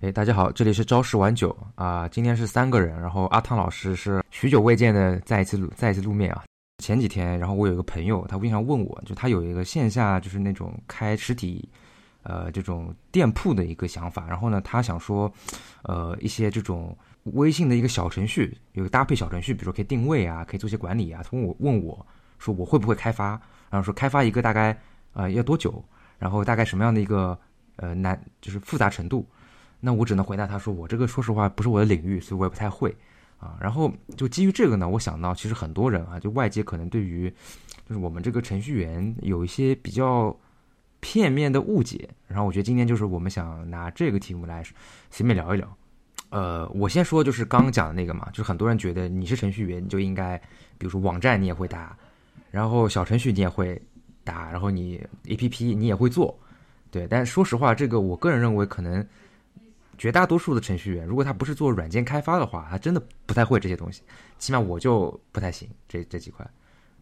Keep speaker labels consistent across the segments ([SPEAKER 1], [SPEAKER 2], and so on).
[SPEAKER 1] 哎，大家好，这里是朝十晚九啊，今天是三个人，然后阿汤老师是许久未见的再一次再一次露面啊。前几天，然后我有一个朋友，他经常问我，就他有一个线下就是那种开实体，呃，这种店铺的一个想法，然后呢，他想说，呃，一些这种微信的一个小程序，有个搭配小程序，比如说可以定位啊，可以做些管理啊。他问我问我说我会不会开发，然后说开发一个大概呃要多久，然后大概什么样的一个呃难就是复杂程度。那我只能回答他说，我这个说实话不是我的领域，所以我也不太会啊。然后就基于这个呢，我想到其实很多人啊，就外界可能对于就是我们这个程序员有一些比较片面的误解。然后我觉得今天就是我们想拿这个题目来随便聊一聊。呃，我先说就是刚刚讲的那个嘛，就是很多人觉得你是程序员，你就应该比如说网站你也会打，然后小程序你也会打，然后你 A P P 你也会做，对。但说实话，这个我个人认为可能。绝大多数的程序员，如果他不是做软件开发的话，他真的不太会这些东西。起码我就不太行这这几块。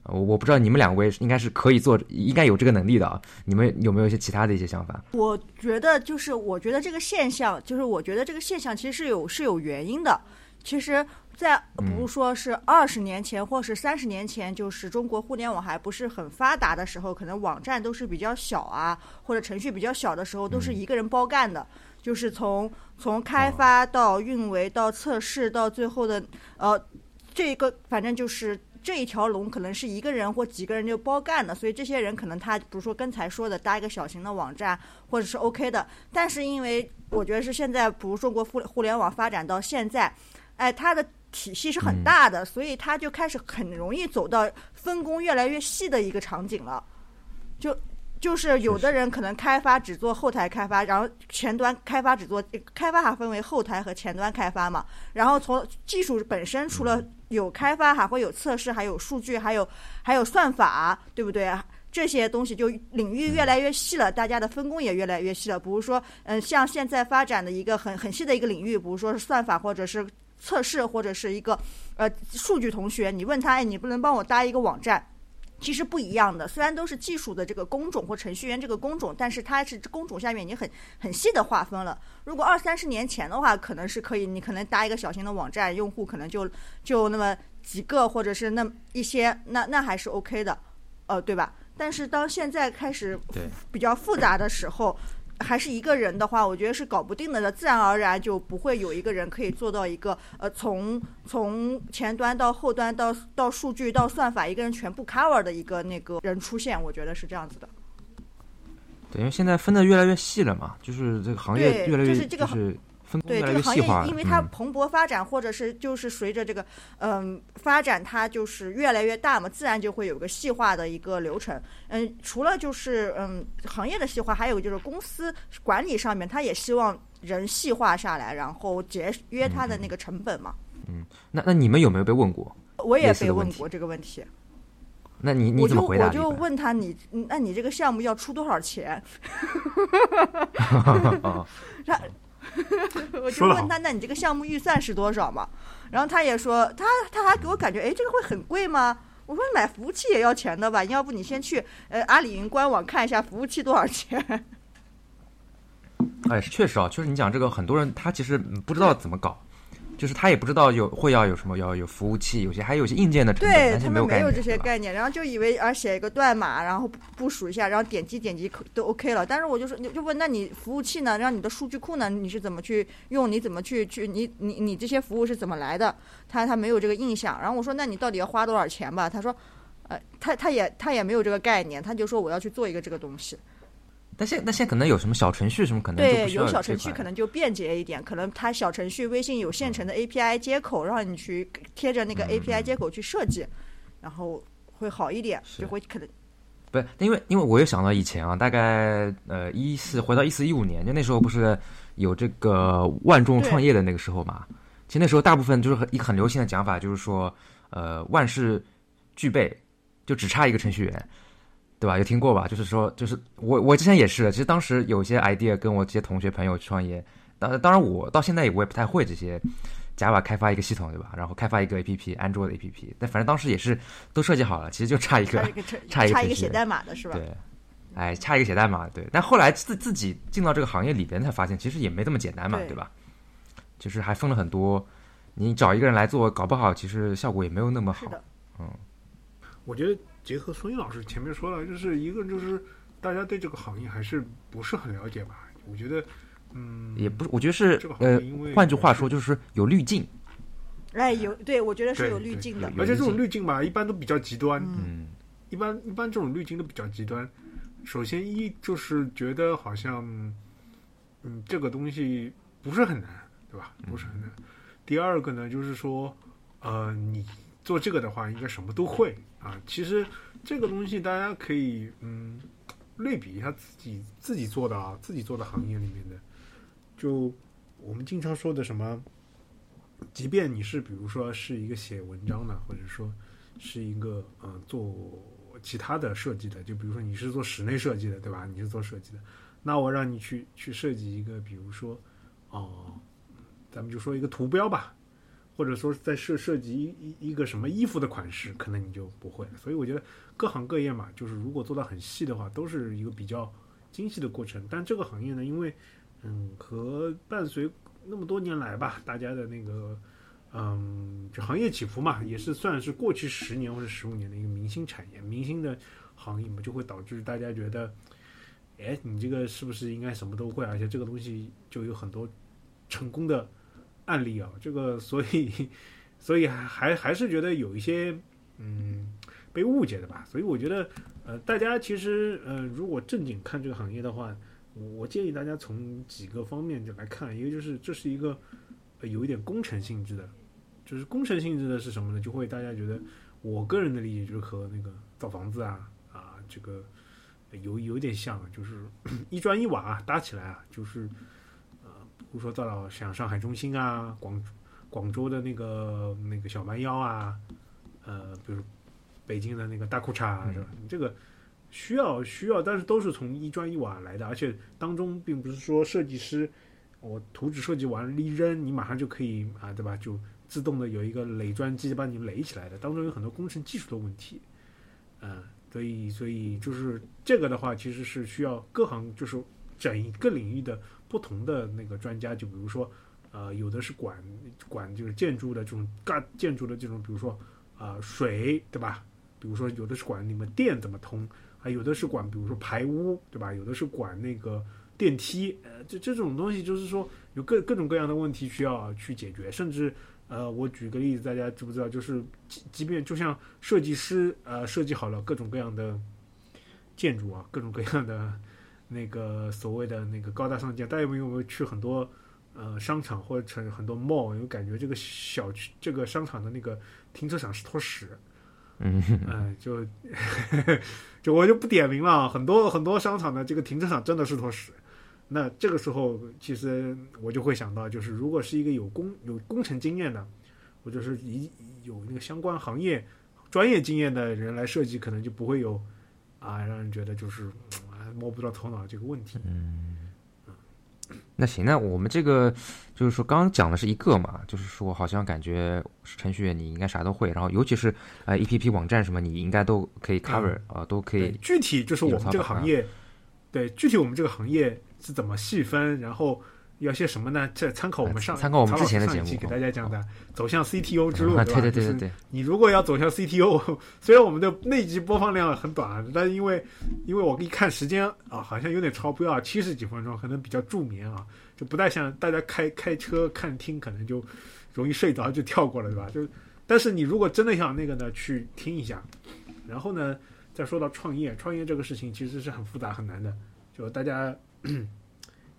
[SPEAKER 1] 我我不知道你们两位应该是可以做，应该有这个能力的啊。你们有没有一些其他的一些想法？
[SPEAKER 2] 我觉得就是，我觉得这个现象，就是我觉得这个现象其实是有是有原因的。其实，在不如说是二十年前或是三十年前，就是中国互联网还不是很发达的时候，可能网站都是比较小啊，或者程序比较小的时候，都是一个人包干的。就是从从开发到运维到测试到最后的呃，这个反正就是这一条龙可能是一个人或几个人就包干的，所以这些人可能他比如说刚才说的搭一个小型的网站或者是 OK 的，但是因为我觉得是现在比如中国互互联网发展到现在，哎，它的体系是很大的，所以它就开始很容易走到分工越来越细的一个场景了，就。就是有的人可能开发只做后台开发，然后前端开发只做开发，还分为后台和前端开发嘛。然后从技术本身，除了有开发，还会有测试，还有数据，还有还有算法，对不对？这些东西就领域越来越细了，大家的分工也越来越细了。比如说，嗯，像现在发展的一个很很细的一个领域，比如说是算法，或者是测试，或者是一个呃数据同学，你问他，哎，你不能帮我搭一个网站？其实不一样的，虽然都是技术的这个工种或程序员这个工种，但是它是工种下面已经很很细的划分了。如果二三十年前的话，可能是可以，你可能搭一个小型的网站，用户可能就就那么几个，或者是那一些，那那还是 OK 的，呃，对吧？但是当现在开始比较复杂的时候。还是一个人的话，我觉得是搞不定的。自然而然就不会有一个人可以做到一个呃，从从前端到后端到到数据到算法，一个人全部 cover 的一个那个人出现。我觉得是这样子的。
[SPEAKER 1] 对，因为现在分的越来越细了嘛，就是这个行业越来越
[SPEAKER 2] 就是。对这个行业，因为它蓬勃发展，或者是就是随着这个嗯发展，它就是越来越大嘛，自然就会有个细化的一个流程。嗯，除了就是嗯行业的细化，还有就是公司管理上面，他也希望人细化下来，然后节约他的那个成本嘛。
[SPEAKER 1] 嗯，那那你们有没有被问过？
[SPEAKER 2] 我也被问过这个问题。
[SPEAKER 1] 那你你怎么回答？
[SPEAKER 2] 我就问他你，那你这个项目要出多少钱？他。我就问他，那你这个项目预算是多少嘛？然后他也说，他他还给我感觉，哎，这个会很贵吗？我说买服务器也要钱的吧？要不你先去呃阿里云官网看一下服务器多少钱。
[SPEAKER 1] 哎，确实啊，确实你讲这个，很多人他其实不知道怎么搞。就是他也不知道有会要有什么要有服务器，有些还有些硬件的成
[SPEAKER 2] 本，他
[SPEAKER 1] 们没
[SPEAKER 2] 有这些概念，然后就以为啊写一个代码，然后部署一下，然后点击点击都 OK 了。但是我就说，你就问，那你服务器呢？让你的数据库呢？你是怎么去用？你怎么去去你你你这些服务是怎么来的？他他没有这个印象。然后我说，那你到底要花多少钱吧？他说，呃，他他也他也没有这个概念，他就说我要去做一个这个东西。
[SPEAKER 1] 但现那现在可能有什么小程序什么可能
[SPEAKER 2] 对有小程序可能就便捷一点，可能它小程序微信有现成的 API 接口，让你去贴着那个 API 接口去设计，然后会好一点，就会可能。
[SPEAKER 1] 不，因为因为我又想到以前啊，大概呃一四回到一四一五年，就那时候不是有这个万众创业的那个时候嘛？其实那时候大部分就是很一个很流行的讲法，就是说呃万事俱备，就只差一个程序员。对吧？有听过吧？就是说，就是我我之前也是，其实当时有些 idea 跟我这些同学朋友创业，当当然我到现在我也不太会这些 Java 开发一个系统，对吧？然后开发一个 APP，安卓的 APP，但反正当时也是都设计好了，其实就差一个
[SPEAKER 2] 差
[SPEAKER 1] 一个
[SPEAKER 2] 写代码的是吧？
[SPEAKER 1] 对哎，差一个写代码，对。但后来自自己进到这个行业里边，才发现其实也没这么简单嘛，
[SPEAKER 2] 对
[SPEAKER 1] 对吧？就是还分了很多，你找一个人来做，搞不好其实效果也没有那么好。
[SPEAKER 2] 是的，
[SPEAKER 3] 我觉得结合孙毅老师前面说了，就是一个就是大家对这个行业还是不是很了解吧？我觉得，嗯，
[SPEAKER 1] 也不是，我觉得是呃
[SPEAKER 3] 因为，
[SPEAKER 1] 换句话说就是有滤镜。
[SPEAKER 2] 哎，有对我觉得是有滤镜的，
[SPEAKER 3] 而且这种滤镜吧，一般都比较极端。
[SPEAKER 2] 嗯，
[SPEAKER 1] 嗯
[SPEAKER 3] 一般一般这种滤镜都比较极端。首先一就是觉得好像，嗯，这个东西不是很难，对吧？不是很难。第二个呢，就是说，呃，你做这个的话，应该什么都会啊。其实这个东西大家可以嗯类比一下自己自己做的啊，自己做的行业里面的，就我们经常说的什么，即便你是比如说是一个写文章的，或者说是一个呃做其他的设计的，就比如说你是做室内设计的，对吧？你是做设计的，那我让你去去设计一个，比如说哦、咱们就说一个图标吧，或者说在设设计一一一个什么衣服的款式，可能你就不会。所以我觉得各行各业嘛，就是如果做到很细的话，都是一个比较精细的过程。但这个行业呢，因为嗯和伴随那么多年来吧，大家的那个嗯，就行业起伏嘛，也是算是过去十年或者十五年的一个明星产业、明星的行业嘛，就会导致大家觉得，哎，你这个是不是应该什么都会？而且这个东西就有很多成功的案例啊，这个所以 所以还还是觉得有一些嗯被误解的吧。所以我觉得呃，大家其实呃，如果正经看这个行业的话，我我建议大家从几个方面就来看，一个就是这是一个、呃、有一点工程性质的。就是工程性质的是什么呢？就会大家觉得，我个人的理解就是和那个造房子啊啊这个有有点像，就是 一砖一瓦、搭起来啊，就是，如说造到像上海中心啊、广广州的那个那个小蛮腰啊，呃，比如北京的那个大裤衩啊，是吧？你这个需要需要，但是都是从一砖一瓦来的，而且当中并不是说设计师我图纸设计完了一扔，你马上就可以啊，对吧？就自动的有一个垒砖机把你垒起来的，当中有很多工程技术的问题，嗯、所以所以就是这个的话，其实是需要各行就是整一个领域的不同的那个专家，就比如说呃，有的是管管就是建筑的这种干建筑的这种，比如说啊、水对吧？比如说有的是管你们电怎么通，还有的是管比如说排污对吧？有的是管那个电梯，呃，这这种东西就是说有各各种各样的问题需要去解决，甚至呃，我举个例子，大家知不知道？就是即即便就像设计师呃设计好了各种各样的建筑啊，各种各样的那个所谓的那个高大上街，大家有没有去很多呃商场或者很多 mall，有感觉这个小区这个商场的那个停车场是坨屎，
[SPEAKER 1] 嗯，
[SPEAKER 3] 嗯，就 就我就不点名了啊，很多很多商场的这个停车场真的是坨屎。那这个时候，其实我就会想到，就是如果是一个有工有工程经验的，或者是一有那个相关行业专业经验的人来设计，可能就不会有啊让人觉得就是啊摸不着头脑这个问题。嗯。
[SPEAKER 1] 那行，那我们这个就是说，刚刚讲的是一个嘛，就是说好像感觉程序员你应该啥都会，然后尤其是呃 APP 网站什么，你应该都可以 cover 啊、都可以，
[SPEAKER 3] 具体就是我们这个行业，对，具体我们这个行业是怎么细分，然后要些什么呢？这参考我们上
[SPEAKER 1] 参考我们之前的节目
[SPEAKER 3] 给大家讲的走向 CTO 之路？
[SPEAKER 1] 对对对对对，
[SPEAKER 3] 你如果要走向 CTO，虽然我们的那集播放量很短，但是因为因为我一看时间啊，好像有点超标啊，七十几分钟，可能比较助眠啊，就不太像大家开开车看听，可能就容易睡着就跳过了，对吧？就但是你如果真的想那个呢，去听一下，然后呢，再说到创业，创业这个事情其实是很复杂很难的，就大家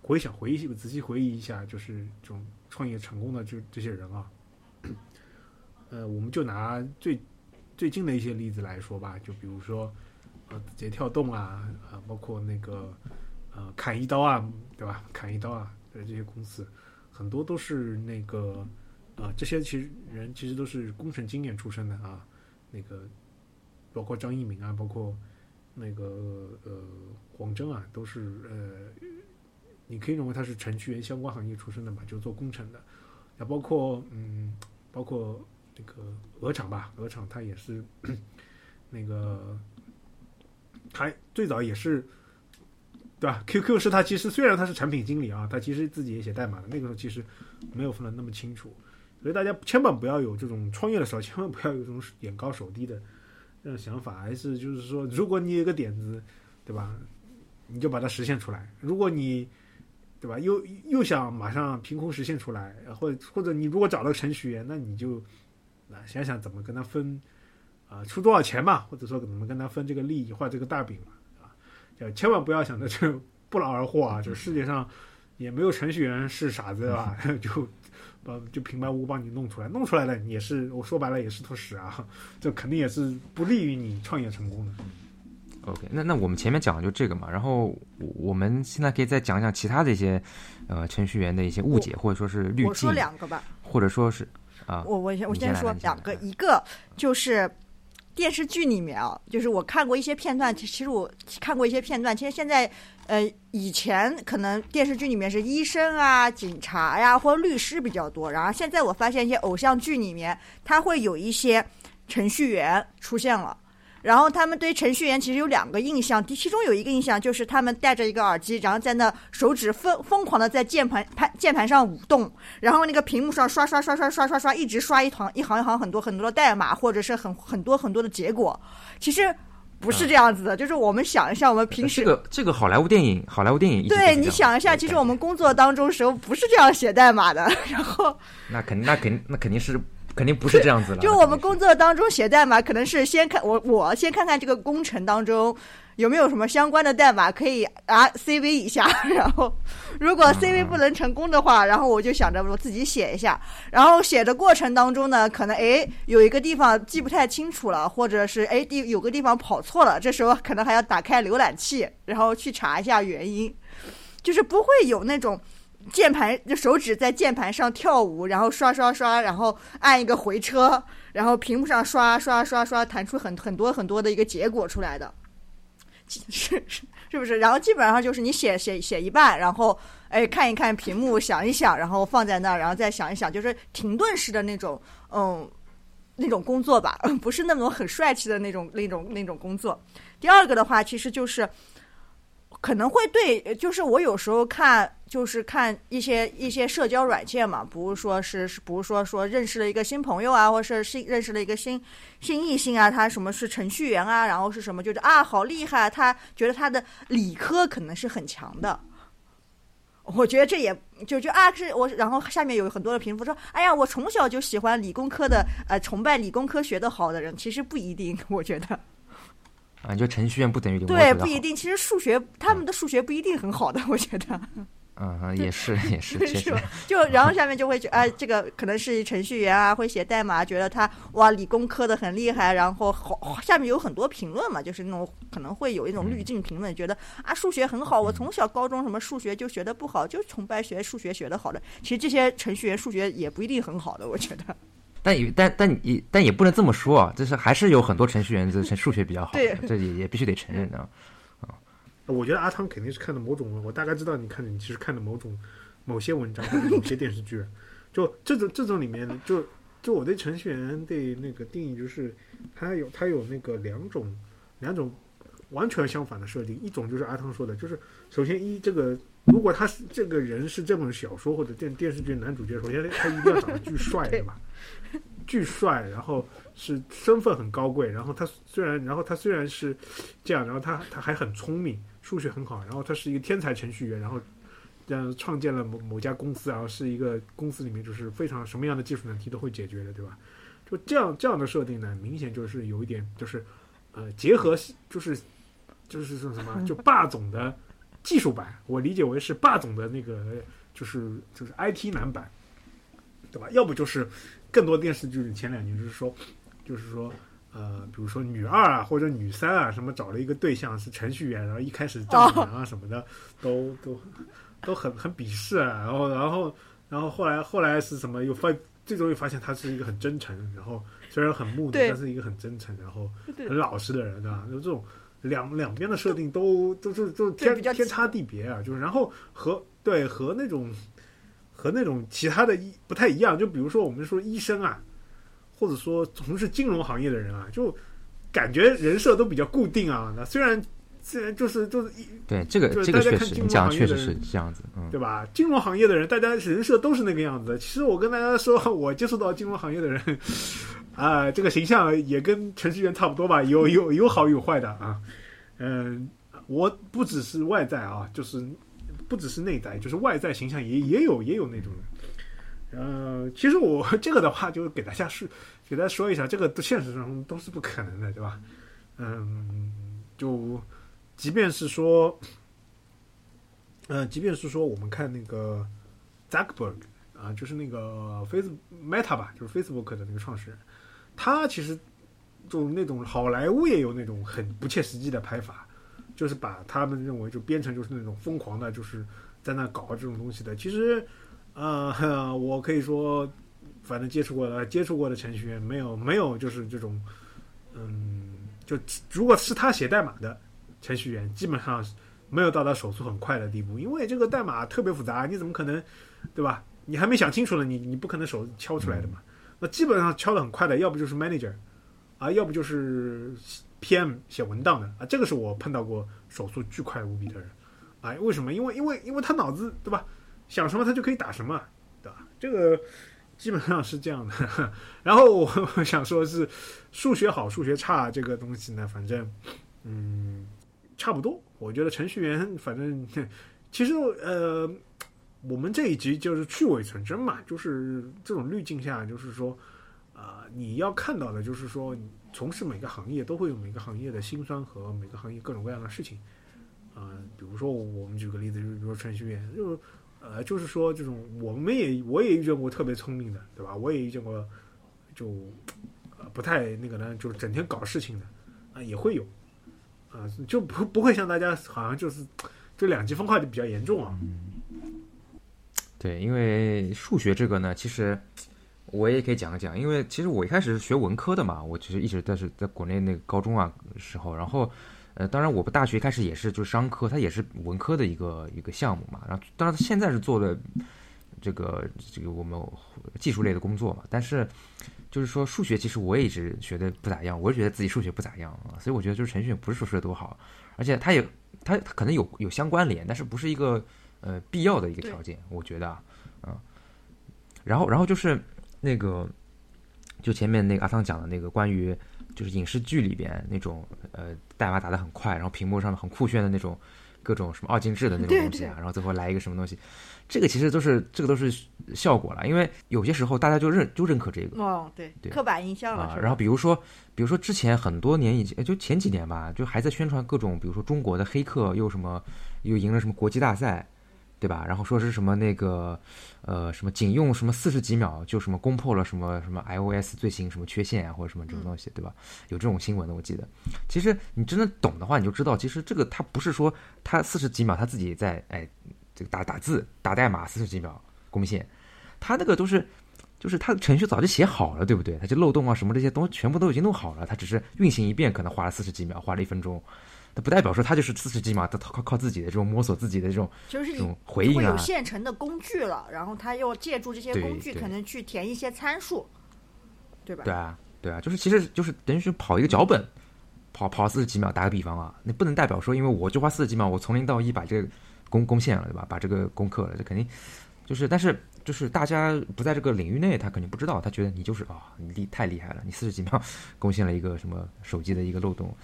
[SPEAKER 3] 回想回忆仔细回忆一下，就是这种创业成功的这这些人啊。呃，我们就拿最最近的一些例子来说吧，就比如说呃字节跳动啊，呃，包括那个呃砍一刀啊，对吧？砍一刀啊，呃这些公司很多都是那个啊、这些其实人其实都是工程经验出身的啊，那个包括张一鸣啊，包括那个呃黄峥啊，都是呃，你可以认为他是程序员相关行业出身的嘛，就做工程的，那包括嗯，包括这个鹅厂吧，鹅厂它也是那个，它最早也是对吧？QQ 是他其实虽然他是产品经理啊，他其实自己也写代码的，那个时候其实没有分得那么清楚，所以大家千万不要有这种创业的时候，千万不要有这种眼高手低的这种想法，还是就是说，如果你有个点子，对吧，你就把它实现出来。如果你对吧，又又想马上凭空实现出来，或者或者你如果找到程序员，那你就啊想想怎么跟他分啊出多少钱嘛，或者说怎么跟他分这个利益，画这个大饼嘛。就千万不要想着就不劳而获啊！就世界上也没有程序员是傻子吧？就把就平白无故帮你弄出来，弄出来了也是我说白了也是坨屎啊！这肯定也是不利于你创业成功的。
[SPEAKER 1] OK，那那我们前面讲的就这个嘛，然后我们现在可以再讲讲其他的一些呃程序员的一些误解或者说是滤镜。我
[SPEAKER 2] 说两个吧，
[SPEAKER 1] 或者说是啊，
[SPEAKER 2] 我我先我
[SPEAKER 1] 先
[SPEAKER 2] 说两个，一个就是。电视剧里面啊，就是我看过一些片段，其实我看过一些片段。其实现在，呃，以前可能电视剧里面是医生啊、警察呀或律师比较多，然后现在我发现一些偶像剧里面，它会有一些程序员出现了。然后他们对程序员其实有两个印象，其中有一个印象就是他们戴着一个耳机，然后在那手指疯疯狂的在键盘盘键盘上舞动，然后那个屏幕上刷刷刷刷刷刷刷，一直刷一行一行一行很多很多的代码，或者是很很多很多的结果。其实不是这样子的，就是我们想一下，我们平时
[SPEAKER 1] 这个这个好莱坞电影，好莱坞电影
[SPEAKER 2] 对你想一下，其实我们工作当中时候不是这样写代码的，然后
[SPEAKER 1] 那肯定那肯那肯定是。肯定不是这样子了。
[SPEAKER 2] 就我们工作当中写代码，可能是先看我我先看看这个工程当中有没有什么相关的代码可以啊 CV 一下，然后如果 CV 不能成功的话，然后我就想着我自己写一下。然后写的过程当中呢，可能哎有一个地方记不太清楚了，或者是哎地有个地方跑错了，这时候可能还要打开浏览器，然后去查一下原因，就是不会有那种。键盘就手指在键盘上跳舞，然后刷刷刷，然后按一个回车，然后屏幕上刷刷刷刷，弹出很很多很多的一个结果出来的，是 是是不是？然后基本上就是你写写写一半，然后哎看一看屏幕，想一想，然后放在那儿，然后再想一想，就是停顿式的那种嗯那种工作吧，不是那种很帅气的那种那种那种工作。第二个的话，其实就是。可能会对，就是我有时候看，就是看一些一些社交软件嘛，不是说是是，不是说说认识了一个新朋友啊，或者是新认识了一个新新异性啊，他什么是程序员啊，然后是什么，就是啊，好厉害，他觉得他的理科可能是很强的。我觉得这也就就啊，是我，然后下面有很多的评论说，哎呀，我从小就喜欢理工科的，呃，崇拜理工科学的好的人，其实不一定，我觉得。
[SPEAKER 1] 啊，就程序员不等于
[SPEAKER 2] 对，不一定。其实数学，他们的数学不一定很好的，我觉得。
[SPEAKER 1] 嗯，也是，也是，确实。
[SPEAKER 2] 就然后 下面就会觉，哎，这个可能是程序员啊，会写代码，觉得他哇，理工科的很厉害。然后好，下面有很多评论嘛，就是那种可能会有一种滤镜评论，觉得啊，数学很好，我从小高中什么数学就学的不好，就崇拜学数学学的好的。其实这些程序员数学也不一定很好的，我觉得。
[SPEAKER 1] 但也但但也但也不能这么说啊，就是还是有很多程序员这数学比较好，这也也必须得承认的啊。
[SPEAKER 3] 我觉得阿汤肯定是看的某种，我大概知道你看的，你其实看的某种某些文章或者某些电视剧，就这种这种里面，就就我对程序员的那个定义就是，他有他有那个两种两种完全相反的设定，一种就是阿汤说的，就是首先一这个。如果他是这个人是这本小说或者电电视剧男主角，首先他一定要长得巨帅，对吧？巨帅，然后是身份很高贵，然后他虽然，然后他虽然是这样，然后他他还很聪明，数学很好，然后他是一个天才程序员，然后这样创建了某某家公司，然后是一个公司里面就是非常什么样的技术难题都会解决的，对吧？就这样这样的设定呢，明显就是有一点就是呃结合就是就是说什么就霸总的。技术版，我理解为是霸总的那个，就是就是 IT 男版，对吧？要不就是更多电视剧前两年就是说，就是说，呃，比如说女二啊或者女三啊，什么找了一个对象是程序员，然后一开始丈母娘啊什么的都都都很很鄙视啊，然后然后然后后来后来是什么又发最终又发现他是一个很真诚，然后虽然很木讷，但是一个很真诚，然后很老实的人，对吧？就这种。两两边的设定都都是都天天差地别啊，就是然后和对和那种和那种其他的医不太一样，就比如说我们说医生啊，或者说从事金融行业的人啊，就感觉人设都比较固定啊。那虽然虽然就是就是一
[SPEAKER 1] 对这个
[SPEAKER 3] 就是
[SPEAKER 1] 这个确实，
[SPEAKER 3] 大家看金融
[SPEAKER 1] 你讲确实
[SPEAKER 3] 行业的人
[SPEAKER 1] 是这样子，嗯，
[SPEAKER 3] 对吧？金融行业的人，大家人设都是那个样子的。其实我跟大家说，我接触到金融行业的人，啊、这个形象也跟程序员差不多吧，有有有好有坏的啊。嗯，我不只是外在啊，就是不只是内在，就是外在形象也也有也有那种人。呃，其实我 这个的话，就给大家是给大家说一下，这个现实中都是不可能的，对吧？嗯，就即便是说。呃，即便是说我们看那个 Zuckerberg 啊，就是那个 Facebook Meta 吧，就是 Facebook 的那个创始人，他其实就那种好莱坞也有那种很不切实际的拍法，就是把他们认为就编程就是那种疯狂的，就是在那搞这种东西的。其实，呃，我可以说，反正接触过的接触过的程序员没有没有就是这种，嗯，就如果是他写代码的程序员，基本上。没有到达手速很快的地步，因为这个代码特别复杂，你怎么可能，对吧？你还没想清楚呢，你你不可能手敲出来的嘛。那基本上敲的很快的，要不就是 manager，啊，要不就是 PM 写文档的啊。这个是我碰到过手速巨快无比的人，啊，为什么？因为因为因为他脑子对吧，想什么他就可以打什么，对吧？这个基本上是这样的。然后我想说是数学好数学差这个东西呢，反正嗯差不多。我觉得程序员反正其实呃，我们这一集就是去伪存真嘛，就是这种滤镜下，就是说啊、你要看到的就是说，从事每个行业都会有每个行业的辛酸和每个行业各种各样的事情啊、比如说我们举个例子，就比如说程序员，就呃，就是说这种我们也我也遇见过特别聪明的，对吧？我也遇见过就呃不太那个呢，就是整天搞事情的啊、也会有。啊，就不不会像大家好像就是，就两极分化就比较严重啊。
[SPEAKER 1] 对，因为数学这个呢，其实我也可以讲一讲，因为其实我一开始是学文科的嘛，我其实一直在是在国内那个高中啊时候，然后呃，当然我不大学一开始也是就是商科，它也是文科的一个一个项目嘛，然后当然现在是做的这个这个我们技术类的工作嘛，但是。就是说，数学其实我也一直学的不咋样，我也觉得自己数学不咋样啊，所以我觉得就是程序员不是说说的多好，而且他也他可能有有相关联，但是不是一个呃必要的一个条件，我觉得啊，嗯，然后然后就是那个就前面那个阿汤讲的那个关于就是影视剧里边那种呃代码打得很快，然后屏幕上很酷炫的那种各种什么二进制的那种东西啊，然后最后来一个什么东西。这个其实都是这个都是效果了，因为有些时候大家就认就认可这个
[SPEAKER 2] 哦，对，
[SPEAKER 1] 对
[SPEAKER 2] 刻板印象了。
[SPEAKER 1] 啊。然后比如说，比如说之前很多年以前，就前几年吧，就还在宣传各种，比如说中国的黑客又什么又赢了什么国际大赛，对吧？然后说是什么那个呃什么仅用什么四十几秒就什么攻破了什么什么 iOS 最新什么缺陷啊或者什么这种东西，对吧？有这种新闻的，我记得。其实你真的懂的话，你就知道，其实这个它不是说它四十几秒他自己在哎。这个打打字打代码四十几秒攻陷，他那个都是，就是他的程序早就写好了，对不对？他就漏洞啊什么这些东西全部都已经弄好了，他只是运行一遍可能花了四十几秒，花了一分钟，那不代表说他就是四十几秒，他靠靠自己的这种摸索自己的这种
[SPEAKER 2] 就是
[SPEAKER 1] 这种回应啊
[SPEAKER 2] 会有，现成的工具了，然后他又借助这些工具，可能去填一些参数，对吧？
[SPEAKER 1] 对啊对啊，就是其实就是等于是跑一个脚本，跑跑四十几秒，打个比方啊，那不能代表说因为我就花四十几秒，我从零到一把这个。攻攻陷了，对吧？把这个攻克了，这肯定就是，但是就是大家不在这个领域内，他肯定不知道，他觉得你就是啊、哦，你厉太厉害了，你四十几秒 攻陷了一个什么手机的一个漏洞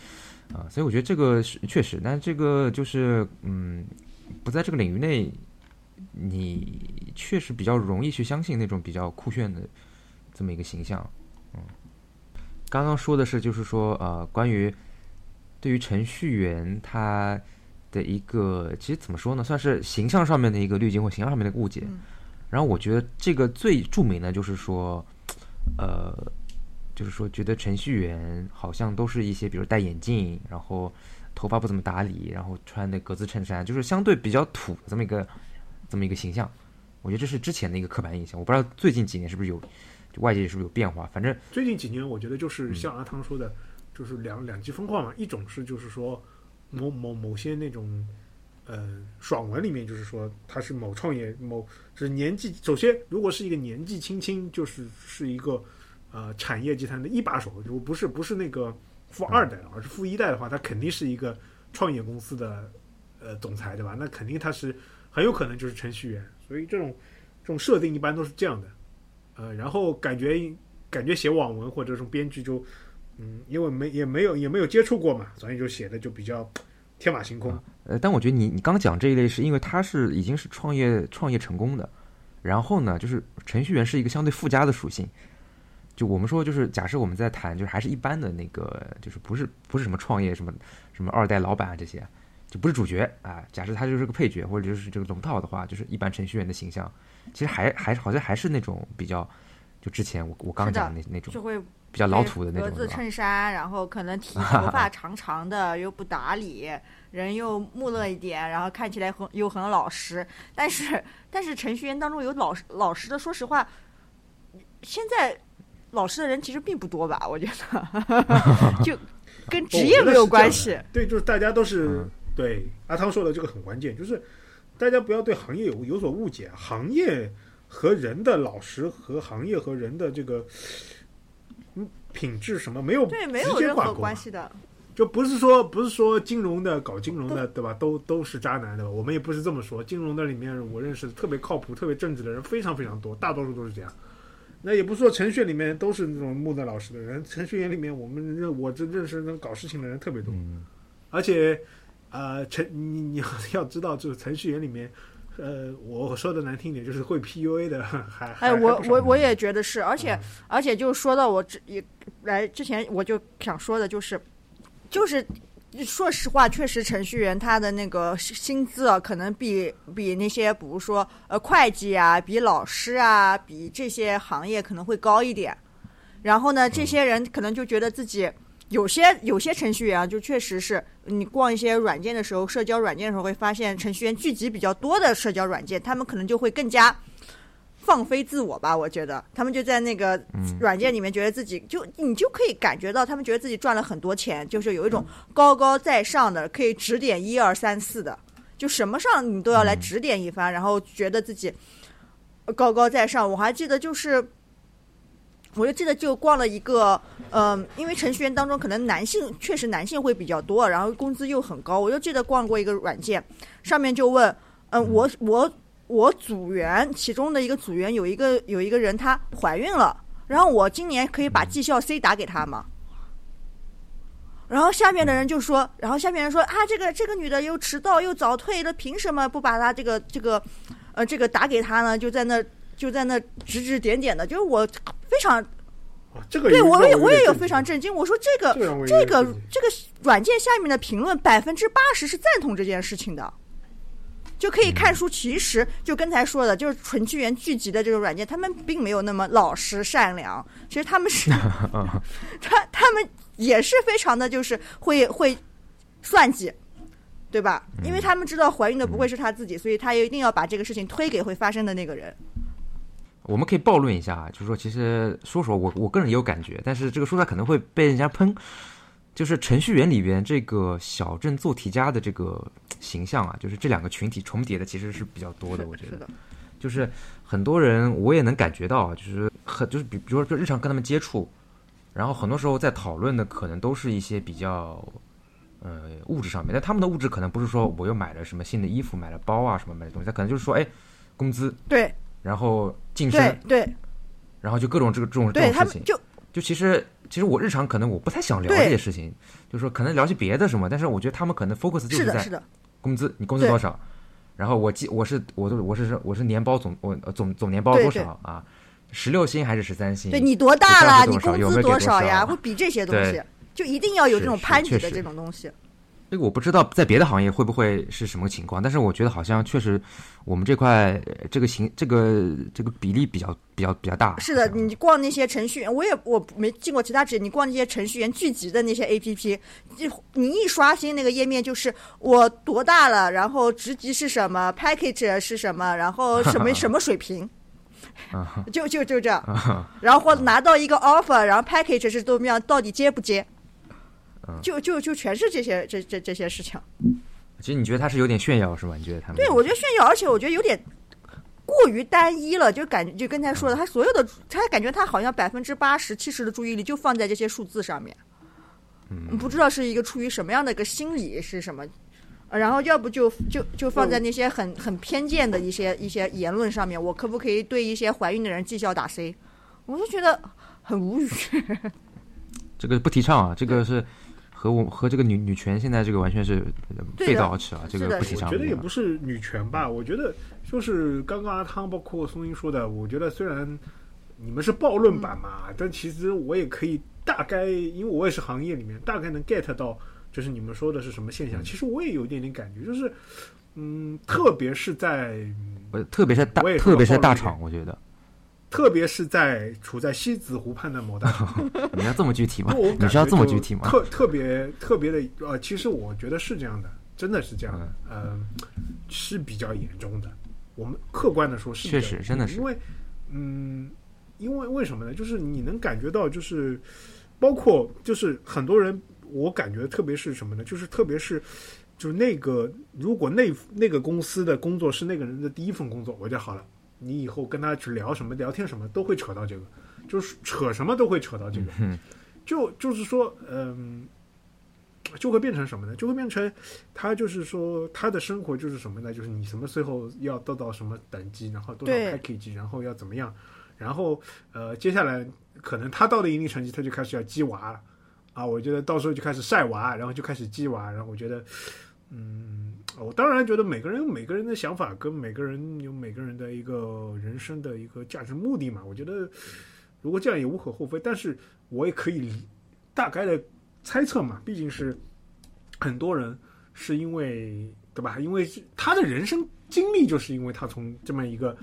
[SPEAKER 1] 啊，所以我觉得这个是确实，但这个就是嗯，不在这个领域内，你确实比较容易去相信那种比较酷炫的这么一个形象，嗯。刚刚说的是，就是说呃，关于对于程序员他。的一个，其实怎么说呢，算是形象上面的一个滤镜或形象上面的误解。
[SPEAKER 2] 嗯、
[SPEAKER 1] 然后我觉得这个最著名的就是说，呃，就是说觉得程序员好像都是一些，比如戴眼镜，然后头发不怎么打理，然后穿的格子衬衫，就是相对比较土的这么一个这么一个形象。我觉得这是之前的一个刻板印象。我不知道最近几年是不是有外界是不是有变化。反正
[SPEAKER 3] 最近几年，我觉得就是像阿汤说的，就是两两极分化嘛。一种是就是说。某某某些那种，呃，爽文里面就是说他是某创业某，就是年纪首先如果是一个年纪轻轻，就是是一个呃产业集团的一把手，就不是不是那个富二代，而是富一代的话，他肯定是一个创业公司的呃总裁，对吧？那肯定他是很有可能就是程序员，所以这种这种设定一般都是这样的。呃，然后感觉感觉写网文或者这种编剧就嗯，因为没也没有也没有接触过嘛，所以就写的就比较天马行空。
[SPEAKER 1] 呃，但我觉得你你刚讲这一类是因为他是已经是创业创业成功的，然后呢，就是程序员是一个相对附加的属性。就我们说，就是假设我们在谈，就是还是一般的那个，就是不是不是什么创业什么什么二代老板啊这些，就不是主角啊。假设他就是个配角或者就是这个龙套的话，就是一般程序员的形象，其实还还好像还是那种比较，就之前我我刚讲的那那种，
[SPEAKER 2] 就会
[SPEAKER 1] 比较老土的那种。
[SPEAKER 2] 格子衬衫，然后可能剃 头发长长的，又不打理，人又木讷一点，然后看起来很又很老实。但是但是程序员当中有老实老实的，说实话，现在。老师的人其实并不多吧？我觉得，就跟职业没有关系。
[SPEAKER 3] 对，就是大家都是对阿汤说的这个很关键，就是大家不要对行业有有所误解。行业和人的老实和行业和人的这个嗯品质什么没有
[SPEAKER 2] 对没有任何关系的。
[SPEAKER 3] 就不是说不是说金融的搞金融的对吧？都都是渣男对吧？我们也不是这么说。金融的里面我认识特别靠谱、特别正直的人非常非常多，大多数都是这样。那也不是说程序员里面都是那种木讷老实的人，程序员里面我们认我这认识能搞事情的人特别多，而且，呃，程你你 要知道，就是程序员里面，呃，我说的难听点，就是会 PUA 的，还
[SPEAKER 2] 哎，我我我也觉得是，而且而且就说到我之也来之前，我就想说的就是，就是。说实话，确实程序员他的那个薪资啊，可能比比那些比如说呃会计啊，比老师啊，比这些行业可能会高一点。然后呢，这些人可能就觉得自己有些有些程序员啊，就确实是你逛一些软件的时候，社交软件的时候会发现程序员聚集比较多的社交软件，他们可能就会更加。放飞自我吧，我觉得。他们就在那个软件里面，觉得自己就你就可以感觉到，他们觉得自己赚了很多钱，就是有一种高高在上的，可以指点一二三四的，就什么上你都要来指点一番，然后觉得自己高高在上。我还记得就是，我就记得就逛了一个，嗯，因为程序员当中可能男性确实男性会比较多，然后工资又很高，我就记得逛过一个软件，上面就问，嗯，我我。我组员其中的一个组员有一个有一个人她怀孕了，然后我今年可以把绩效 C 打给她吗？然后下面的人就说，然后下面人说啊，这个这个女的又迟到又早退了，凭什么不把她这个这个呃这个打给她呢？就在那就在那指指点点的，就是我非常
[SPEAKER 3] 这个
[SPEAKER 2] 对我也
[SPEAKER 3] 我
[SPEAKER 2] 也有非常震惊，我说这个这个这个软件下面的评论百分之八十是赞同这件事情的。就可以看出，其实就刚才说的，就是程序员聚集的这个软件，他们并没有那么老实善良。其实他们是，他他们也是非常的，就是会会算计，对吧？因为他们知道怀孕的不会是他自己，所以他也一定要把这个事情推给会发生的那个人。
[SPEAKER 1] 我们可以暴论一下，就是说，其实说说我我个人也有感觉，但是这个说出来可能会被人家喷。就是程序员里边这个小镇做题家的这个形象啊，就是这两个群体重叠的其实是比较多的。我觉得，就是很多人我也能感觉到，就是很就是比比如说就日常跟他们接触，然后很多时候在讨论的可能都是一些比较呃物质上面，但他们的物质可能不是说我又买了什么新的衣服、买了包啊什么买的东西，他可能就是说哎工资
[SPEAKER 2] 对，
[SPEAKER 1] 然后晋升
[SPEAKER 2] 对，
[SPEAKER 1] 然后就各种这个这种
[SPEAKER 2] 这
[SPEAKER 1] 种事情，
[SPEAKER 2] 就
[SPEAKER 1] 就其实。其实我日常可能我不太想聊这些事情，就是说可能聊些别的什么，但是我觉得他们可能 focus 就是在工资，你工资多少？然后我记我是我都我是我是年包总我总总年包多少啊？十六薪还是十三薪？
[SPEAKER 2] 对你多大了？你工资多少呀？会比这些东西，就一定要有这种攀比的这种东西。
[SPEAKER 1] 这个我不知道在别的行业会不会是什么情况，但是我觉得好像确实我们这块这个形这个这个比例比较比较比较大。
[SPEAKER 2] 是的，你逛那些程序员，我也我没进过其他职业，你逛那些程序员聚集的那些 A P P，就你一刷新那个页面就是我多大了，然后职级是什么，package 是什么，然后什么什么水平，就就就这样，然后或拿到一个 offer，然后 package 是怎么样，到底接不接？就就就全是这些这这这些事情。
[SPEAKER 1] 其实你觉得他是有点炫耀是吗？你觉得他们？
[SPEAKER 2] 对，我觉得炫耀，而且我觉得有点过于单一了，就感觉就刚才说的，他所有的他感觉他好像百分之八十七十的注意力就放在这些数字上面。
[SPEAKER 1] 嗯，
[SPEAKER 2] 不知道是一个出于什么样的一个心理是什么。呃然后要不就就就放在那些很很偏见的一些一些言论上面，我可不可以对一些怀孕的人绩效打 C？我就觉得很无语。
[SPEAKER 1] 这个不提倡啊，这个是和我和这个女女权现在这个完全是背道而驰啊，这个不提倡。
[SPEAKER 3] 我觉得也不是女权吧，我觉得就是刚刚阿汤包括松英说的，我觉得虽然你们是暴论版嘛，但其实我也可以大概，因为我也是行业里面，大概能 get 到，就是你们说的是什么现象。其实我也有一点点感觉，就是嗯，特别是在
[SPEAKER 1] 呃特别是大特别是大厂，我觉得
[SPEAKER 3] 特别是在处在西子湖畔的某大 厂，
[SPEAKER 1] 你要这么具体吗？你是要这么具体吗？
[SPEAKER 3] 特特别特别的呃，其实我觉得是这样的，真的是这样的，
[SPEAKER 1] 嗯
[SPEAKER 3] 呃，是比较严重的。我们客观的说是
[SPEAKER 1] 确实真的是
[SPEAKER 3] 因为嗯，因为为什么呢？就是你能感觉到，就是包括就是很多人，我感觉特别是什么呢？就是特别是。就是那个，如果那那个公司的工作是那个人的第一份工作，我就好了。你以后跟他去聊什么、聊天什么，都会扯到这个，就是扯什么都会扯到这个。
[SPEAKER 1] 嗯
[SPEAKER 3] 就就是说，嗯，就会变成什么呢？就会变成他就是说他的生活就是什么呢？就是你什么时候要得到什么等级，然后多少 package，然后要怎么样，然后呃，接下来可能他到了一定成绩，他就开始要鸡娃了啊。我觉得到时候就开始晒娃，然后就开始鸡娃，然后我觉得，嗯，我当然觉得每个人有每个人的想法，跟每个人有每个人的一个人生的一个价值目的嘛。我觉得如果这样也无可厚非，但是我也可以理大概的猜测嘛，毕竟是很多人是因为对吧？因为他的人生经历，就是因为他从这么一个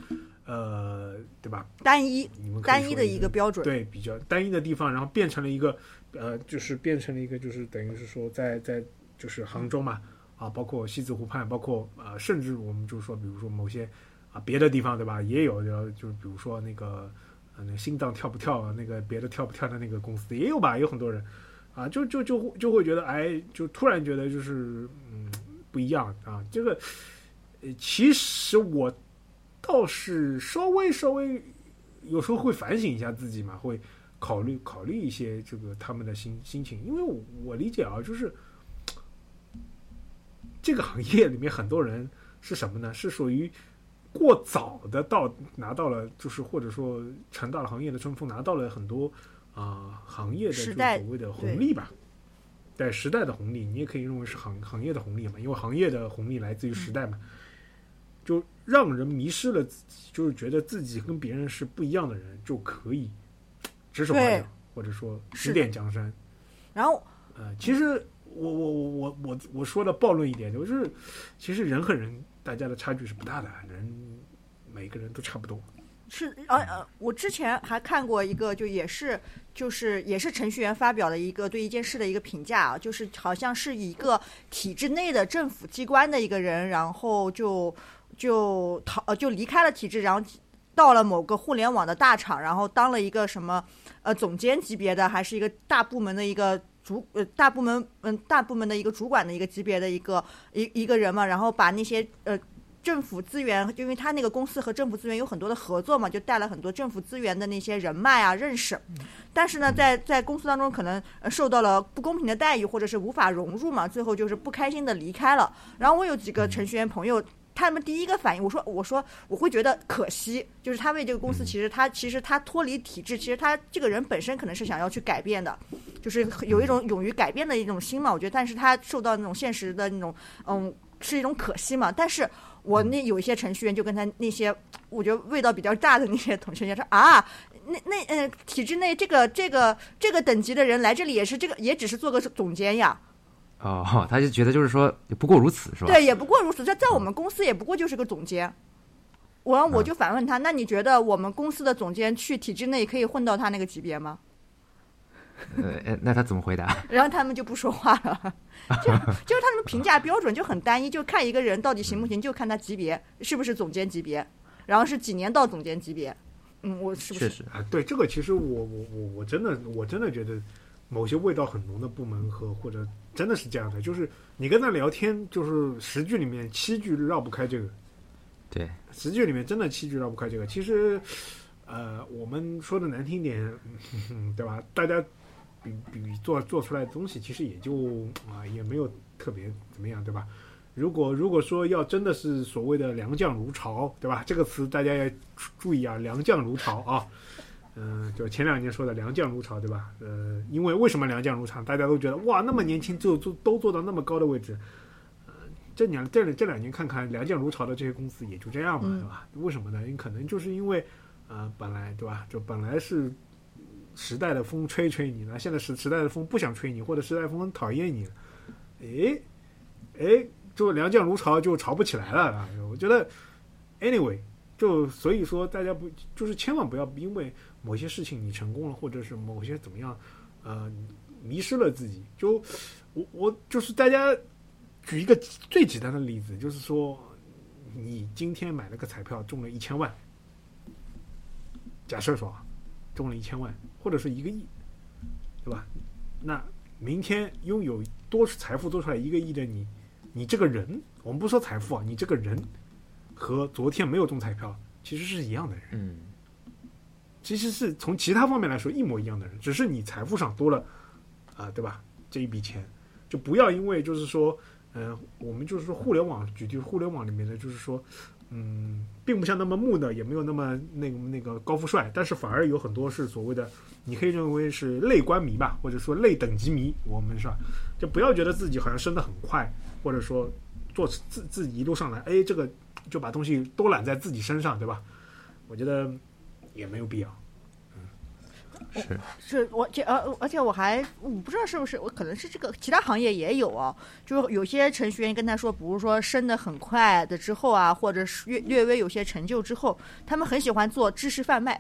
[SPEAKER 3] 呃，对吧？
[SPEAKER 2] 单一单一的
[SPEAKER 3] 一
[SPEAKER 2] 一个标准。
[SPEAKER 3] 对比较单一的地方，然后变成了一个呃，就是变成了一个就是等于是说在在就是杭州嘛啊，包括西子湖畔，包括呃，甚至我们就是说，比如说某些啊别的地方对吧，也有就就是比如说那个呃那心脏跳不跳，那个别的跳不跳的那个公司也有吧，有很多人。啊，就就就就会觉得哎，就突然觉得就是嗯不一样啊，这个呃其实我倒是稍微稍微有时候会反省一下自己嘛，会考虑考虑一些这个他们的心心情，因为我我理解啊，就是这个行业里面很多人是什么呢？是属于过早的到拿到了，就是或者说乘到了行业的春风，拿到了很多啊、行业的所谓的红利吧。对时代的红利，你也可以认为是行行业的红利嘛，因为行业的红利来自于时代嘛，就让人迷失了自己，就是觉得自己跟别人是不一样的人，就可以指手画脚，或者说指点江山。
[SPEAKER 2] 然后
[SPEAKER 3] 呃，其实我我我我我我说的暴论一点，就是其实人和人大家的差距是不大的，人每个人都差不多。
[SPEAKER 2] 是呃呃，我之前还看过一个，就也是就是也是程序员发表的一个对一件事的一个评价啊，就是好像是一个体制内的政府机关的一个人，然后就就逃呃就离开了体制，然后到了某个互联网的大厂，然后当了一个什么呃总监级别的，还是一个大部门的一个。主呃大部门嗯大部门的一个主管的一个级别的一个一一个人嘛，然后把那些呃政府资源，因为他那个公司和政府资源有很多的合作嘛，就带了很多政府资源的那些人脉啊认识。但是呢，在在公司当中可能呃受到了不公平的待遇，或者是无法融入嘛，最后就是不开心的离开了。然后我有几个程序员朋友。他们第一个反应，我说，我说，我会觉得可惜，就是他为这个公司，其实他其实他脱离体制，其实他这个人本身可能是想要去改变的，就是有一种勇于改变的一种心嘛。我觉得，但是他受到那种现实的那种，嗯，是一种可惜嘛。但是我那有一些程序员就跟他那些，我觉得味道比较大的那些同学员说啊，那那呃，体制内这个这个这个等级的人来这里也是这个，也只是做个总监呀，
[SPEAKER 1] 哦，他就觉得就是说也不过如此，是吧？
[SPEAKER 2] 对，也不过如此。在在我们公司也不过就是个总监。我然后我就反问他，那你觉得我们公司的总监去体制内可以混到他那个级别吗？
[SPEAKER 1] 呃，哎那他怎么回答？
[SPEAKER 2] 然后他们就不说话了，就就是他们评价标准就很单一，就看一个人到底行不行，就看他级别是不是总监级别，然后是几年到总监级别。嗯，我是不是？
[SPEAKER 1] 确实，
[SPEAKER 3] 啊，对这个，其实我我我我真的我真的觉得，某些味道很浓的部门和或者真的是这样的，就是你跟他聊天，就是十句里面七句绕不开这个，
[SPEAKER 1] 对，
[SPEAKER 3] 十句里面真的七句绕不开这个。其实，呃，我们说的难听点，嗯 对吧？大家比比做做出来的东西，其实也就啊也没有特别怎么样，对吧？如果如果说要真的是所谓的良将如潮，对吧？这个词大家要注意啊，良将如潮啊。嗯、就前两年说的良将如潮，对吧？呃，因为为什么良将如潮？大家都觉得哇，那么年轻就做都做到那么高的位置。呃，这两这这两年看看良将如潮的这些公司也就这样嘛，
[SPEAKER 2] 嗯
[SPEAKER 3] 对吧？为什么呢？因为可能就是因为呃，本来对吧？就本来是时代的风吹吹你了，现在时时代的风不想吹你，或者时代风讨厌你了，诶诶，就良将如潮就潮不起来了啊！我觉得，anyway，就所以说大家不就是千万不要因为某些事情你成功了，或者是某些怎么样，呃，迷失了自己。就我我就是大家举一个最简单的例子，就是说你今天买了个彩票中了一千万，假设说中了一千万，或者是一个亿，对吧？那明天拥有多财富多出来一个亿的你，你这个人，我们不说财富啊，你这个人和昨天没有中彩票其实是一样的人。
[SPEAKER 1] 嗯
[SPEAKER 3] 其实是从其他方面来说一模一样的人，只是你财富上多了，啊、对吧？这一笔钱，就不要因为就是说，嗯、我们就是说互联网，举例互联网里面的，就是说，嗯，并不像那么木讷，也没有那么那个那个高富帅，但是反而有很多是所谓的，你可以认为是类官迷吧，或者说类等级迷，我们是吧？就不要觉得自己好像升得很快，或者说做自自己一路上来，哎，这个就把东西都揽在自己身上，对吧？我觉得也没有必要。
[SPEAKER 1] 是
[SPEAKER 2] 是我这呃，而且我还我不知道是不是我可能是这个其他行业也有啊，就是有些程序员跟他说，比如说升的很快的之后啊，或者是略略微有些成就之后，他们很喜欢做知识贩卖。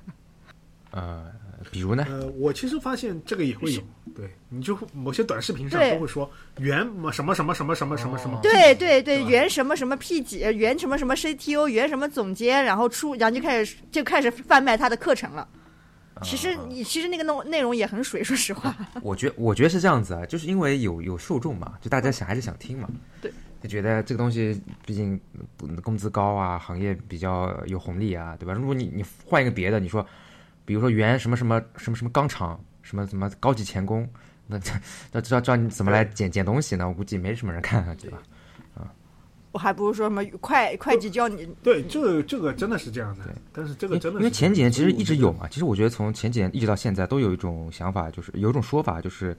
[SPEAKER 1] 呃，比如呢？
[SPEAKER 3] 呃，我其实发现这个也会有，对，你就某些短视频上都会说原什么什么什么什么什么什么，
[SPEAKER 1] 哦
[SPEAKER 2] 对对对，原什么什么 P 几，呃原什么什么 CTO，原什么总监，然后出，然后就开始就开始贩卖他的课程了。其实
[SPEAKER 1] 啊
[SPEAKER 2] 你其实那个内内容也很水，说实话。
[SPEAKER 1] 我觉我觉得是这样子啊，就是因为有有受众嘛，就大家想还是想听嘛，
[SPEAKER 2] 对，
[SPEAKER 1] 就觉得这个东西毕竟嗯工资高啊，行业比较有红利啊，对吧？如果你你换一个别的，你说，比如说原什么什么什么什么钢厂，什么什么高级钳工，那那知道知道你怎么来捡捡东西呢？我估计没什么人看，对吧？啊。
[SPEAKER 2] 我还不如说什么会会计教你，
[SPEAKER 3] 对，这个这个真的是这样的。
[SPEAKER 1] 对，
[SPEAKER 3] 但是这个真的
[SPEAKER 1] 因为前几年其实一直有
[SPEAKER 3] 嘛，
[SPEAKER 1] 其实我觉得从前几年一直到现在都有一种想法，就是有一种说法，就是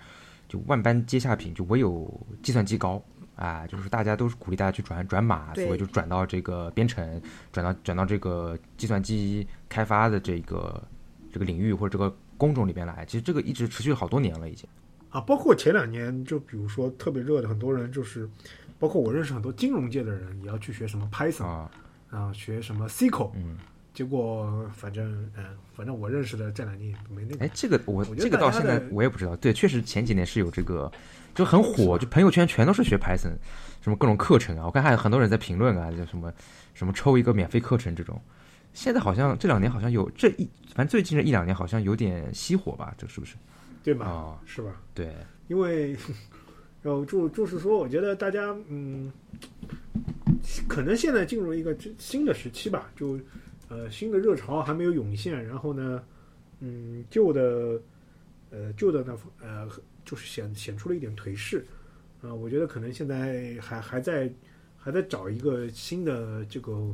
[SPEAKER 1] 就万般皆下品，就唯有计算机高啊，就是大家都是鼓励大家去转转码，所以就转到这个编程，转到转到这个计算机开发的这个这个领域或者这个工种里边来。其实这个一直持续好多年了，已经。
[SPEAKER 3] 啊，包括前两年，就比如说特别热的，很多人就是，包括我认识很多金融界的人，也要去学什么 Python
[SPEAKER 1] 啊，
[SPEAKER 3] 啊，学什么 SQL，
[SPEAKER 1] 嗯，
[SPEAKER 3] 结果反正嗯，反正我认识的这两年也没那个
[SPEAKER 1] 哎，，这个我
[SPEAKER 3] 我
[SPEAKER 1] 这个到现在我也不知道。对，确实前几年是有这个，就很火，就朋友圈全都是学 Python，什么各种课程啊。我看还有很多人在评论啊，就什么什么抽一个免费课程这种。现在好像这两年好像有这一，反正最近这一两年好像有点熄火吧？这是不是？
[SPEAKER 3] 对吧？
[SPEAKER 1] 啊，
[SPEAKER 3] 是吧？
[SPEAKER 1] 对，
[SPEAKER 3] 因为，然后就就是说，我觉得大家嗯，可能现在进入一个新的时期吧，就呃新的热潮还没有涌现，然后呢，嗯，旧的呃旧的呢呃就是显显出了一点颓势，啊、我觉得可能现在还还在还在找一个新的这个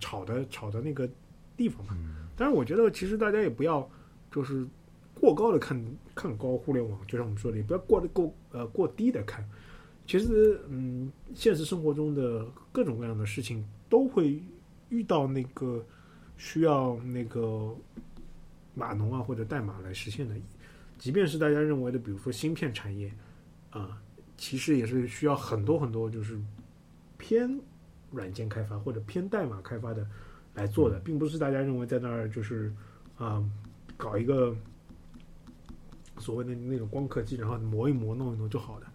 [SPEAKER 3] 炒的炒的那个地方嘛。但是，我觉得其实大家也不要就是过高的看看高互联网，就像我们说的，也不要过的过呃过低的看。其实，嗯，现实生活中的各种各样的事情都会遇到那个需要那个码农啊或者代码来实现的。即便是大家认为的，比如说芯片产业啊、其实也是需要很多很多就是偏软件开发或者偏代码开发的来做的，并不是大家认为在那儿就是啊、搞一个所谓的那种光刻机，然后磨一磨弄一弄就好的。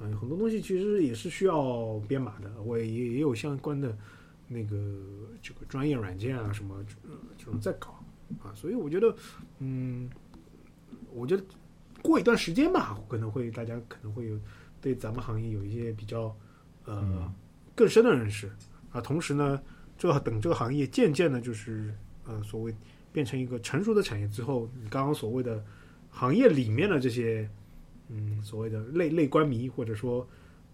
[SPEAKER 3] 嗯、很多东西其实也是需要编码的，我也也有相关的那个这个专业软件啊什么、呃这种在搞。啊，所以我觉得，嗯，我觉得过一段时间吧，可能会大家可能会有对咱们行业有一些比较呃、
[SPEAKER 1] 嗯
[SPEAKER 3] 更深的认识啊，同时呢，这个等这个行业渐渐的就是呃所谓变成一个成熟的产业之后，你刚刚所谓的行业里面的这些嗯所谓的类类官迷，或者说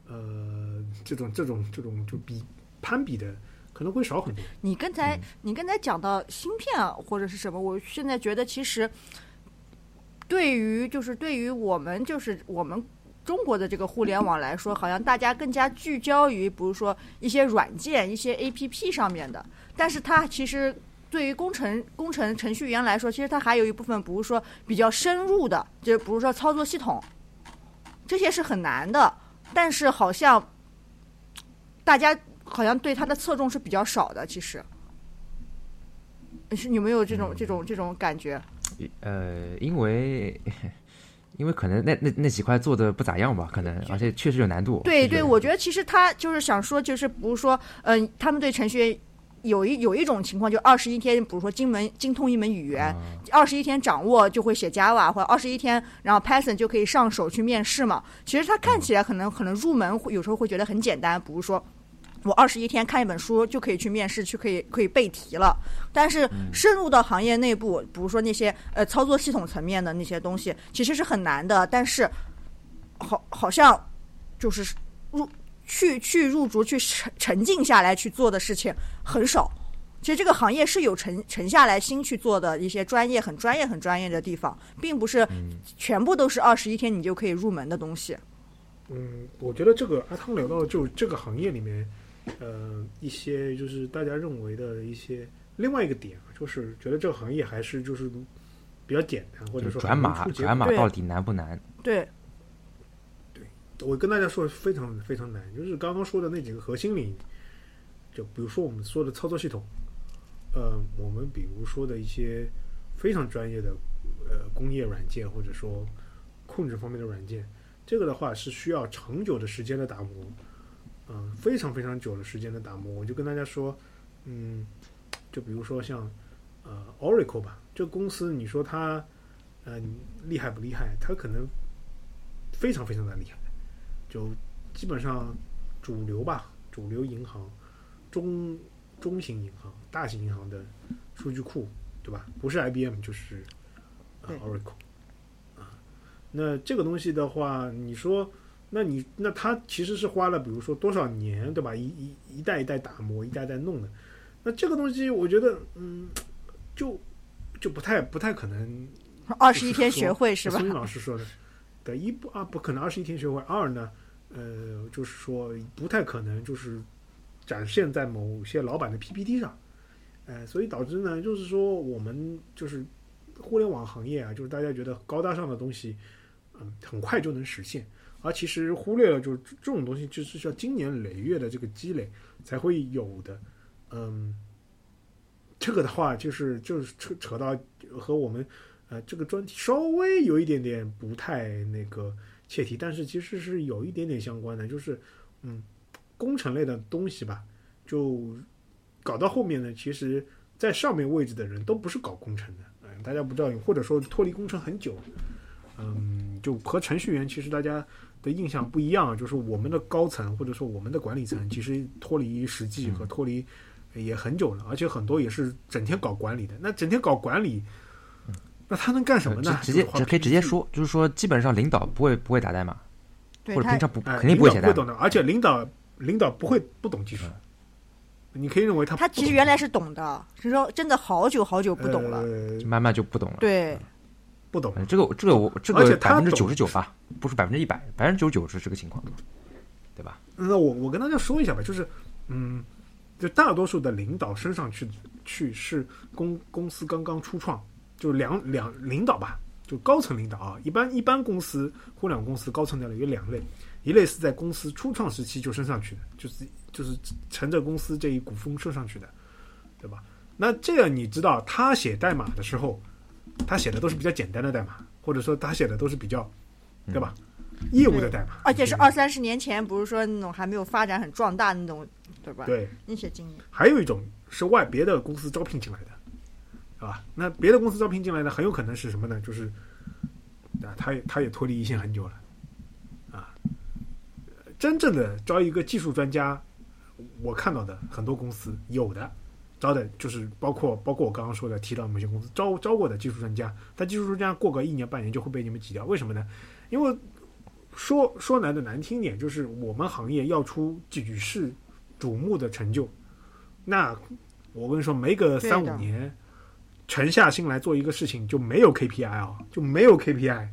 [SPEAKER 3] 呃这种这种这种就比攀比的可能会少很多。
[SPEAKER 2] 你刚才、你刚才讲到芯片啊或者是什么，我现在觉得其实对于就是对于我们就是我们中国的这个互联网来说，好像大家更加聚焦于比如说一些软件、一些 A P P 上面的，但是它其实。对于工程工程程序员来说，其实它还有一部分，比如说比较深入的，就比如说操作系统，这些是很难的。但是好像大家好像对它的侧重是比较少的，其实是有没有这种这种这种感觉？
[SPEAKER 1] 呃，因为因为可能那那那几块做的不咋样吧，可能而且确实有难度。
[SPEAKER 2] 对对，我觉得其实他就是想说，就是比如说，嗯、他们对程序员有一有一种情况，就二十一天，比如说精门精通一门语言，
[SPEAKER 1] 啊
[SPEAKER 2] 二十一天掌握就会写 Java，或者二十一天，然后 Python 就可以上手去面试嘛。其实他看起来可能可能入门会有时候会觉得很简单，比如说。我二十一天看一本书就可以去面试，去可以可以背题了。但是深入到行业内部，比如说那些呃操作系统层面的那些东西，其实是很难的。但是好好像就是入去去入竹去沉沉浸下来去做的事情很少。其实这个行业是有沉沉下来心去做的一些专业很专业很专业的地方，并不是全部都是二十一天你就可以入门的东西。
[SPEAKER 3] 嗯，我觉得这个阿汤聊到就这个行业里面，呃，一些就是大家认为的一些另外一个点啊，就是觉得这个行业还是就是比较简单，或者说
[SPEAKER 1] 转码转码到底难不难？
[SPEAKER 2] 对，
[SPEAKER 3] 我跟大家说非常非常难，就是刚刚说的那几个核心领域，就比如说我们说的操作系统，呃，我们比如说的一些非常专业的呃工业软件或者说控制方面的软件，这个的话是需要长久的时间的打磨，嗯、非常非常久的时间的打磨。我就跟大家说，嗯，就比如说像呃 Oracle 吧，这个公司你说它呃厉害不厉害？它可能非常非常的厉害。就基本上主流吧，主流银行、中中型银行、大型银行的数据库，对吧？不是 IBM 就是呃 Oracle 啊。那这个东西的话，你说，那你那他其实是花了，比如说多少年，对吧？一一一代一代打磨，一代一代弄的。那这个东西，我觉得，嗯，就就不太不太可能
[SPEAKER 2] 二十一天学会是吧
[SPEAKER 3] 孙？老师说的，对，一不啊不可能二十一天学会，二呢，呃，就是说不太可能就是展现在某些老板的 PPT 上，呃，所以导致呢，就是说我们就是互联网行业啊，就是大家觉得高大上的东西，嗯，很快就能实现，而其实忽略了就是这种东西就是需要经年累月的这个积累才会有的，嗯。这个的话，就是就是扯扯到和我们呃，这个专题稍微有一点点不太那个切题，但是其实是有一点点相关的，就是嗯，工程类的东西吧，就搞到后面呢，其实在上面位置的人都不是搞工程的，嗯、大家不知道，或者说脱离工程很久，嗯，就和程序员其实大家的印象不一样，就是我们的高层或者说我们的管理层，其实脱离实际和脱离也很久了，而且很多也是整天搞管理的，那整天搞管理。那他能干什么呢？
[SPEAKER 1] 呃直直接
[SPEAKER 3] 就
[SPEAKER 1] 可以直接说，就是说基本上领导不会不会打代码，或者平常不
[SPEAKER 3] 哎
[SPEAKER 1] 肯定不会写代码。
[SPEAKER 3] 而且领导领导不会不懂技术。你可以认为他
[SPEAKER 2] 他其实原来是懂的，只是说真的好久好久不懂了。
[SPEAKER 1] 慢慢就不懂了。
[SPEAKER 2] 对，
[SPEAKER 3] 不懂
[SPEAKER 1] 这个这个我这个百分之九十九吧，不是百分之一百，百分之九十九是这个情况，对吧？
[SPEAKER 3] 那我我跟大家说一下吧，就是嗯，就大多数的领导升上去去是公公司刚刚初创，就两两领导吧，就高层领导啊。一般一般公司互联网公司高层领导有两类，一类是在公司初创时期就升上去的，就是就是乘着公司这一股风升上去的，对吧？那这个你知道，他写代码的时候，他写的都是比较简单的代码，或者说他写的都是比较，对吧？业务的代码，
[SPEAKER 2] 而且是二三十年前，不是说那种还没有发展很壮大的那种，对吧？
[SPEAKER 3] 对。
[SPEAKER 2] 那些经验。
[SPEAKER 3] 还有一种是外别的公司招聘进来的，啊吧？那别的公司招聘进来的很有可能是什么呢？就是啊，他也他也脱离一线很久了，啊，真正的招一个技术专家，我看到的很多公司有的招的就是包括包括我刚刚说的提到某些公司招招过的技术专家，但技术专家过个一年半年就会被你们挤掉，为什么呢？因为说说难的难听点，就是我们行业要出举世瞩目的成就，那我跟你说，没个三五年，沉下心来做一个事情就没有 KPI 啊，就没有 KPI，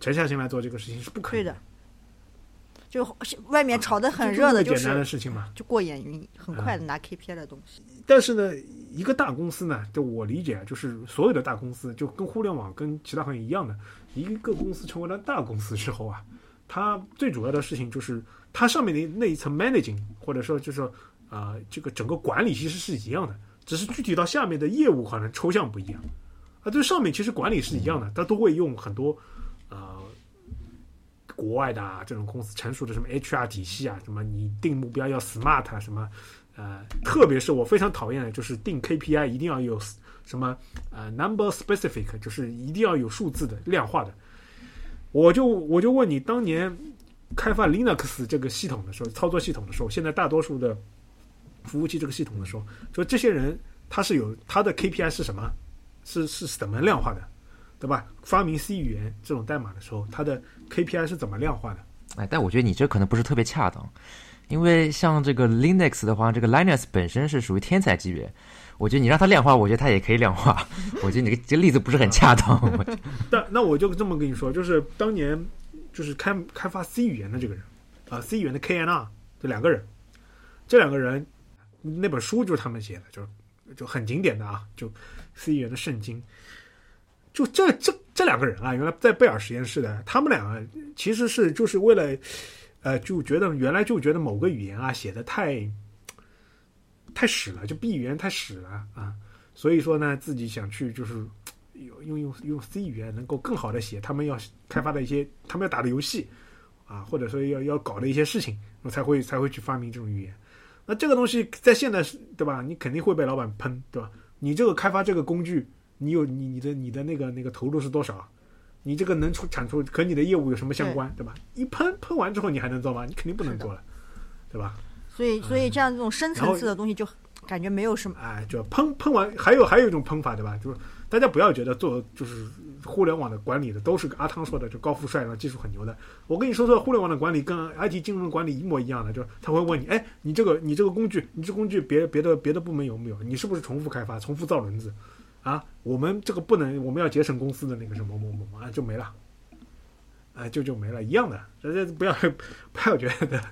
[SPEAKER 3] 沉下心来做这个事情是不可能
[SPEAKER 2] 对的，就外面炒得很热的，
[SPEAKER 3] 简单的
[SPEAKER 2] 是
[SPEAKER 3] 事情嘛。
[SPEAKER 2] 就过眼云，很快的拿 KPI 的东西。
[SPEAKER 3] 但是呢，一个大公司呢，就我理解啊，就是所有的大公司，就跟互联网跟其他行业一样的，一个公司成为了大公司之后啊，它最主要的事情就是它上面的那一层 managing，或者说就是说啊、呃这个整个管理其实是一样的，只是具体到下面的业务可能抽象不一样。啊，对上面其实管理是一样的，它都会用很多呃国外的啊这种公司成熟的什么 HR 体系啊，什么你定目标要 SMART 啊，什么呃，特别是我非常讨厌的就是定 KPI 一定要有什么呃 number specific，就是一定要有数字的量化的。我就我就问你，当年开发 Linux 这个系统的时候，操作系统的时候，现在大多数的服务器这个系统的时候，说这些人他是有他的 KPI 是什么？是是怎么量化的，对吧？发明 C 语言这种代码的时候，它的 KPI 是怎么量化的？
[SPEAKER 1] 哎，但我觉得你这可能不是特别恰当，因为像这个 Linux 的话，这个 Linux 本身是属于天才级别，我觉得你让它量化，我觉得它也可以量化。我觉得你这个这例子不是很恰当。
[SPEAKER 3] 但那我就这么跟你说，就是当年就是开开发 C 语言的这个人，啊、c 语言的 KNR 这两个人，这两个人那本书就是他们写的，就就很经典的啊，就 C 语言的圣经。就这这这两个人啊，原来在贝尔实验室的，他们两个其实是就是为了，呃，就觉得原来就觉得某个语言啊写的太太屎了，就 B 语言太屎了啊，所以说呢，自己想去就是用用用用 C 语言能够更好的写他们要开发的一些他们要打的游戏啊，或者说要要搞的一些事情，我才会才会去发明这种语言。那这个东西在现在是对吧？你肯定会被老板喷，对吧？你这个开发这个工具，你有你你的你的那个那个投入是多少？你这个能出产出和你的业务有什么相关，对吧？一喷喷完之后你还能做吗？你肯定不能做了，对吧？
[SPEAKER 2] 所以，所以这样这种深层次的东西就感觉没有什么。
[SPEAKER 3] 哎，就喷喷完，还有还有一种喷法，对吧？就是大家不要觉得做就是互联网的管理的都是阿汤说的，就高富帅，然后技术很牛的。我跟你说说，互联网的管理跟 IT 金融管理一模一样的，就是他会问你，哎，你这个你这个工具，你这工具别别的别的部门有没有？你是不是重复开发、重复造轮子？啊，我们这个不能，我们要节省公司的那个什么某某某啊，就没了，哎，就就没了，一样的。大家不要 不要觉得，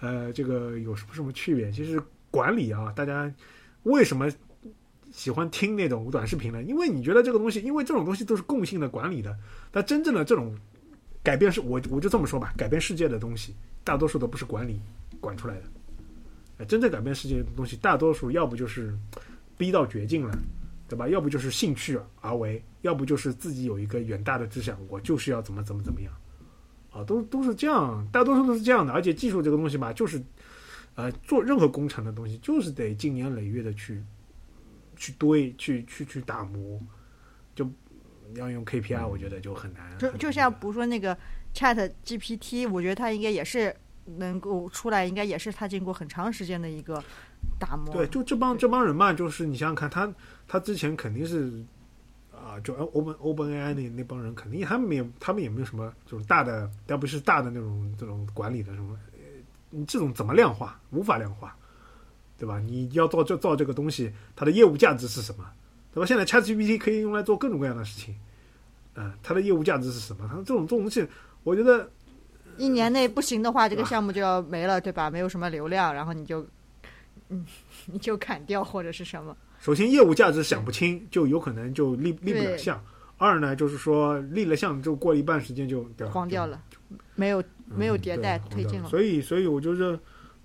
[SPEAKER 3] 呃，这个有什么什么区别？其实管理啊，大家为什么喜欢听那种短视频呢？因为你觉得这个东西，因为这种东西都是共性的管理的。但真正的这种改变是，我我就这么说吧，改变世界的东西，大多数都不是管理管出来的。真正改变世界的东西，大多数要不就是逼到绝境了，对吧？要不就是兴趣而为，要不就是自己有一个远大的志向，我就是要怎么怎么怎么样。啊，都都是这样，大多数都是这样的。而且技术这个东西吧，就是，呃，做任何工程的东西，就是得经年累月的去去堆、去去去打磨，就要用 KPI，我觉得就很难。
[SPEAKER 2] 就就像比如说那个 Chat GPT，我觉得它应该也是能够出来，应该也是它经过很长时间的一个打磨。
[SPEAKER 3] 对，就这帮这帮人嘛，就是你想想看，他他之前肯定是啊，就 Open Open AI 那那帮人，肯定他们也他们也没有什么就是大的，要不是大的那种这种管理的什么，呃你这种怎么量化？无法量化，对吧？你要造就造这个东西，它的业务价值是什么？对吧？现在 ChatGPT 可以用来做各种各样的事情，啊、它的业务价值是什么？它这种这种东西，我觉得
[SPEAKER 2] 一年内不行的话，这个项目就要没了，对吧？没有什么流量，然后你就，嗯，你就砍掉或者是什么。
[SPEAKER 3] 首先业务价值想不清，就有可能就立立不了
[SPEAKER 2] 对
[SPEAKER 3] 项。二呢，就是说立了项之后，过了一半时间就对吧
[SPEAKER 2] 荒掉了，没有没有迭代推进了。
[SPEAKER 3] 所以，所以我就是，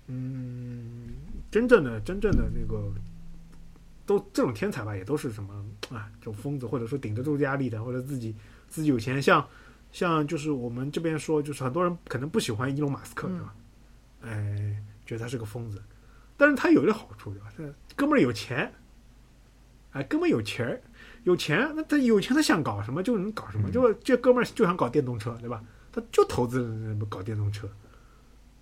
[SPEAKER 3] 嗯，真正的真正的那个，都这种天才吧，也都是什么啊，这种疯子，或者说顶得住压力的，或者自己自己有钱，像像就是我们这边说，就是很多人可能不喜欢伊隆马斯克，
[SPEAKER 2] 嗯
[SPEAKER 3] 对吧？哎，觉得他是个疯子，但是他有一个好处，对吧？这哥们儿有钱，哎，哥们儿有钱儿，有钱，那他有钱，他想搞什么就能搞什么，
[SPEAKER 1] 嗯
[SPEAKER 3] 就这哥们儿就想搞电动车，对吧？他就投资了搞电动车，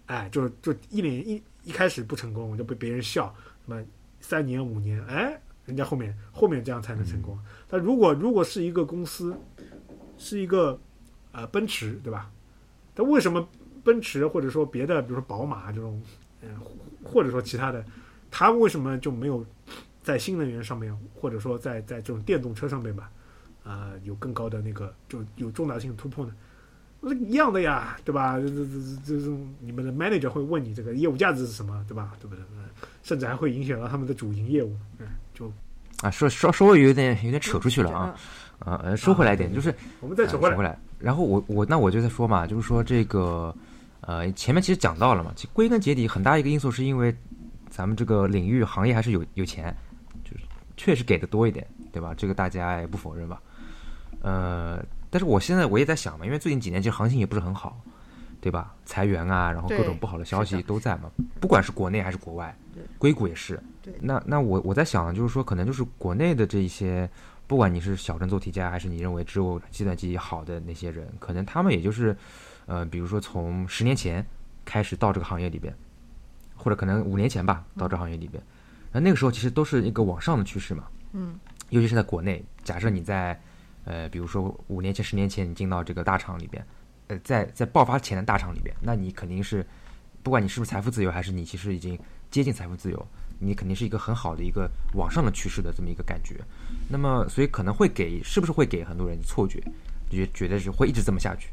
[SPEAKER 3] 哎，就就一脸一一开始不成功，就被别人笑，什么三年五年，哎，人家后面后面这样才能成功。他如果如果是一个公司，是一个呃奔驰，对吧？他为什么奔驰或者说别的，比如说宝马这种，嗯、或者说其他的，它为什么就没有在新能源上面，或者说在在这种电动车上面吧，啊、有更高的那个就有重大性突破呢？那一样的呀，对吧？这这这这这种你们的 manager 会问你这个业务价值是什么，对吧？对不对？嗯甚至还会影响到他们的主营业务。嗯，就
[SPEAKER 1] 啊，说稍稍微有点有点扯出去了啊
[SPEAKER 2] 嗯
[SPEAKER 1] 啊，呃，说回来一点，就是
[SPEAKER 3] 我们再扯回来
[SPEAKER 1] 呃回，来。然后我我那我就在说嘛，就是说这个呃前面其实讲到了嘛，其实归根结底很大一个因素是因为咱们这个领域行业还是有有钱，就是确实给的多一点，对吧？这个大家也不否认吧？呃，但是我现在我也在想嘛，因为最近几年其实行情也不是很好，对吧？裁员啊，然后各种不好的消息都在嘛，不管是国内还是国外，硅谷也是。
[SPEAKER 2] 对
[SPEAKER 1] 那那我我在想，就是说可能就是国内的这一些。不管你是小镇做题家，还是你认为只有计算机好的那些人，可能他们也就是，呃，比如说从十年前开始到这个行业里边，或者可能五年前吧，到这行业里边，那那个时候其实都是一个往上的趋势嘛。
[SPEAKER 2] 嗯，
[SPEAKER 1] 尤其是在国内，假设你在，呃，比如说五年前、十年前你进到这个大厂里边，呃，在在爆发前的大厂里边，那你肯定是，不管你是不是财富自由，还是你其实已经接近财富自由，你肯定是一个很好的一个往上的趋势的这么一个感觉。那么，所以可能会给，是不是会给很多人错觉，就觉觉得是会一直这么下去，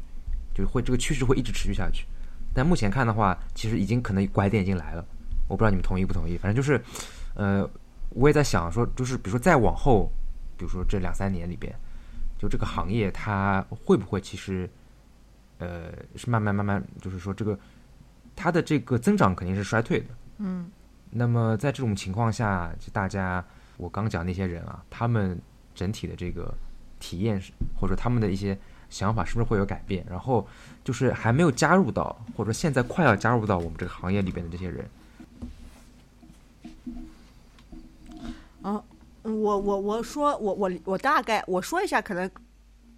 [SPEAKER 1] 就会这个趋势会一直持续下去。但目前看的话，其实已经可能拐点已经来了，我不知道你们同意不同意。反正就是，呃，我也在想说，就是比如说再往后，比如说这两三年里边，就这个行业它会不会其实，呃，是慢慢慢慢，就是说这个它的这个增长肯定是衰退的。
[SPEAKER 2] 嗯，
[SPEAKER 1] 那么在这种情况下，就大家我刚讲那些人啊，他们整体的这个体验是，或者说他们的一些想法是不是会有改变？然后就是还没有加入到，或者说现在快要加入到我们这个行业里边的这些人，
[SPEAKER 2] 嗯，我我我说我我我大概我说一下，可能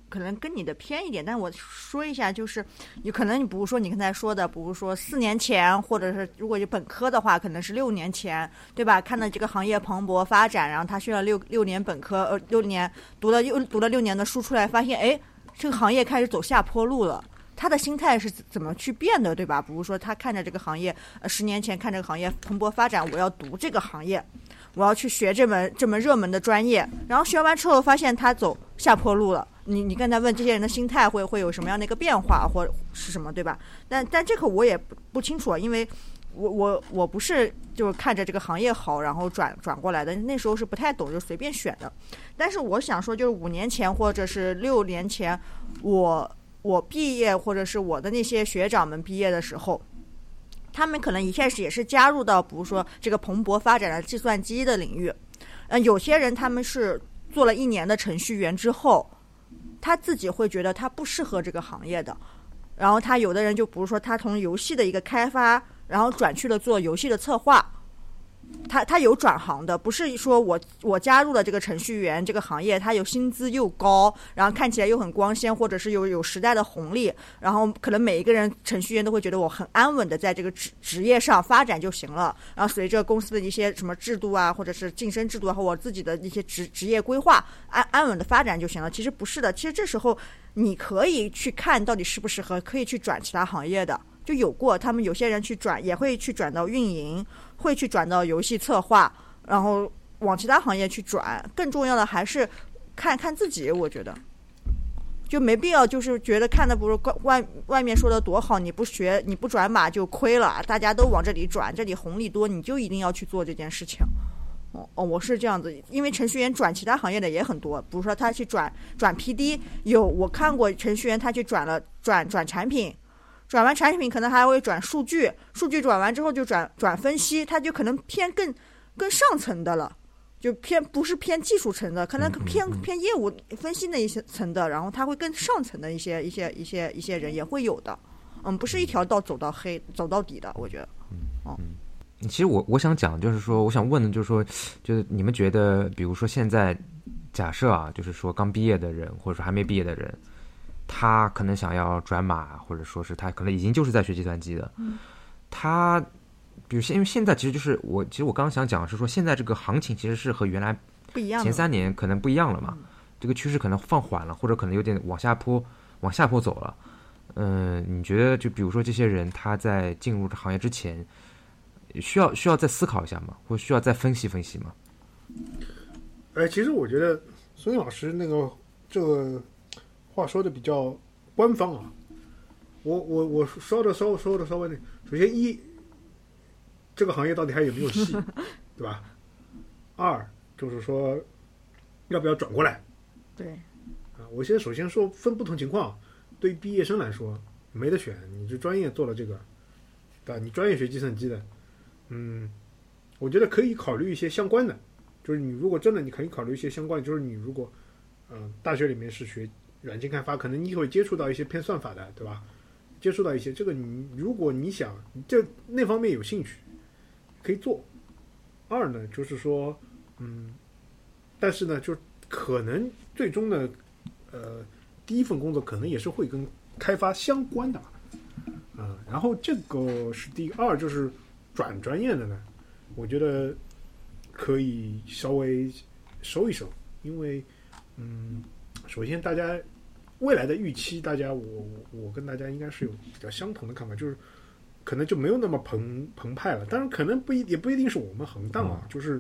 [SPEAKER 2] 可能跟你的偏一点，但我说一下，就是有可能你比如说你刚才说的，比如说四年前，或者是如果有本科的话，可能是六年前，对吧？看到这个行业蓬勃发展，然后他学了六六年本科，呃，六年读了又读了六年的书出来，发现哎，这个行业开始走下坡路了。他的心态是怎么去变的，对吧？比如说，他看着这个行业，呃，十年前看这个行业蓬勃发展，我要读这个行业，我要去学这门这门热门的专业，然后学完之后发现他走下坡路了。你你刚才问这些人的心态会会有什么样的一个变化，或是什么，对吧？但但这个我也不不清楚，因为我我我不是就是看着这个行业好，然后转转过来的，那时候是不太懂，就随便选的。但是我想说，就是五年前或者是六年前，我我毕业或者是我的那些学长们毕业的时候。他们可能一开始也是加入到，比如说这个蓬勃发展的计算机的领域，嗯，有些人他们是做了一年的程序员之后，他自己会觉得他不适合这个行业的，然后他有的人就比如说他从游戏的一个开发，然后转去了做游戏的策划，他他有转行的，不是说我我加入了这个程序员这个行业，他有薪资又高，然后看起来又很光鲜，或者是有有时代的红利，然后可能每一个人程序员都会觉得我很安稳的在这个职职业上发展就行了，然后随着公司的一些什么制度啊，或者是晋升制度，和我自己的一些职职业规划，安安稳的发展就行了。其实不是的，其实这时候你可以去看到底适不适合，可以去转其他行业的。就有过，他们有些人去转，也会去转到运营，会去转到游戏策划，然后往其他行业去转。更重要的还是看看自己，我觉得就没必要，就是觉得看的不是外外面说的多好，你不学你不转码就亏了，大家都往这里转，这里红利多，你就一定要去做这件事情。哦哦，我是这样子，因为程序员转其他行业的也很多，比如说他去转转 PD，有我看过程序员他去转了转转产品。转完产品可能还会转数据，数据转完之后就转转分析，它就可能偏更更上层的了，就偏不是偏技术层的，可能偏偏业务分析那一些层的，然后它会更上层的一些一些一些一些人也会有的，嗯，不是一条道走到黑走到底的，我觉得。嗯。
[SPEAKER 1] 其实我我想讲，就是说，我想问的，就是说，就是你们觉得，比如说现在假设啊，就是说刚毕业的人，或者说还没毕业的人，他可能想要转码，或者说是他可能已经就是在学计算机的，他比如现因为现在其实就是我其实我刚刚想讲的是说现在这个行情其实是和原来
[SPEAKER 2] 不一样。
[SPEAKER 1] 前三年可能不一样了嘛，这个趋势可能放缓了，或者可能有点往下坡往下坡走了。嗯，你觉得就比如说这些人他在进入这行业之前，需要需要再思考一下吗？或需要再分析分析吗？
[SPEAKER 3] 哎，其实我觉得孙老师那个这个话说的比较官方啊。我我我说的稍说的稍微那，首先一，这个行业到底还有没有戏，对吧？二就是说，要不要转过来？
[SPEAKER 2] 对。
[SPEAKER 3] 啊，我现在首先说分不同情况，对于毕业生来说没得选，你这专业做了这个，对吧？你专业学计算机的，嗯，我觉得可以考虑一些相关的，就是你如果真的你可以考虑一些相关的，就是你如果，嗯，大学里面是学软件开发，可能你会接触到一些偏算法的，对吧？接触到一些这个，你如果你想这那方面有兴趣，可以做。二呢，就是说，嗯，但是呢，就可能最终呢，呃，第一份工作可能也是会跟开发相关的，嗯，然后这个是第二，就是转专业的呢，我觉得可以稍微收一收，因为，嗯，首先大家。未来的预期，大家我我跟大家应该是有比较相同的看法，就是可能就没有那么澎澎湃了。当然，可能不一也不一定是我们横荡啊，就是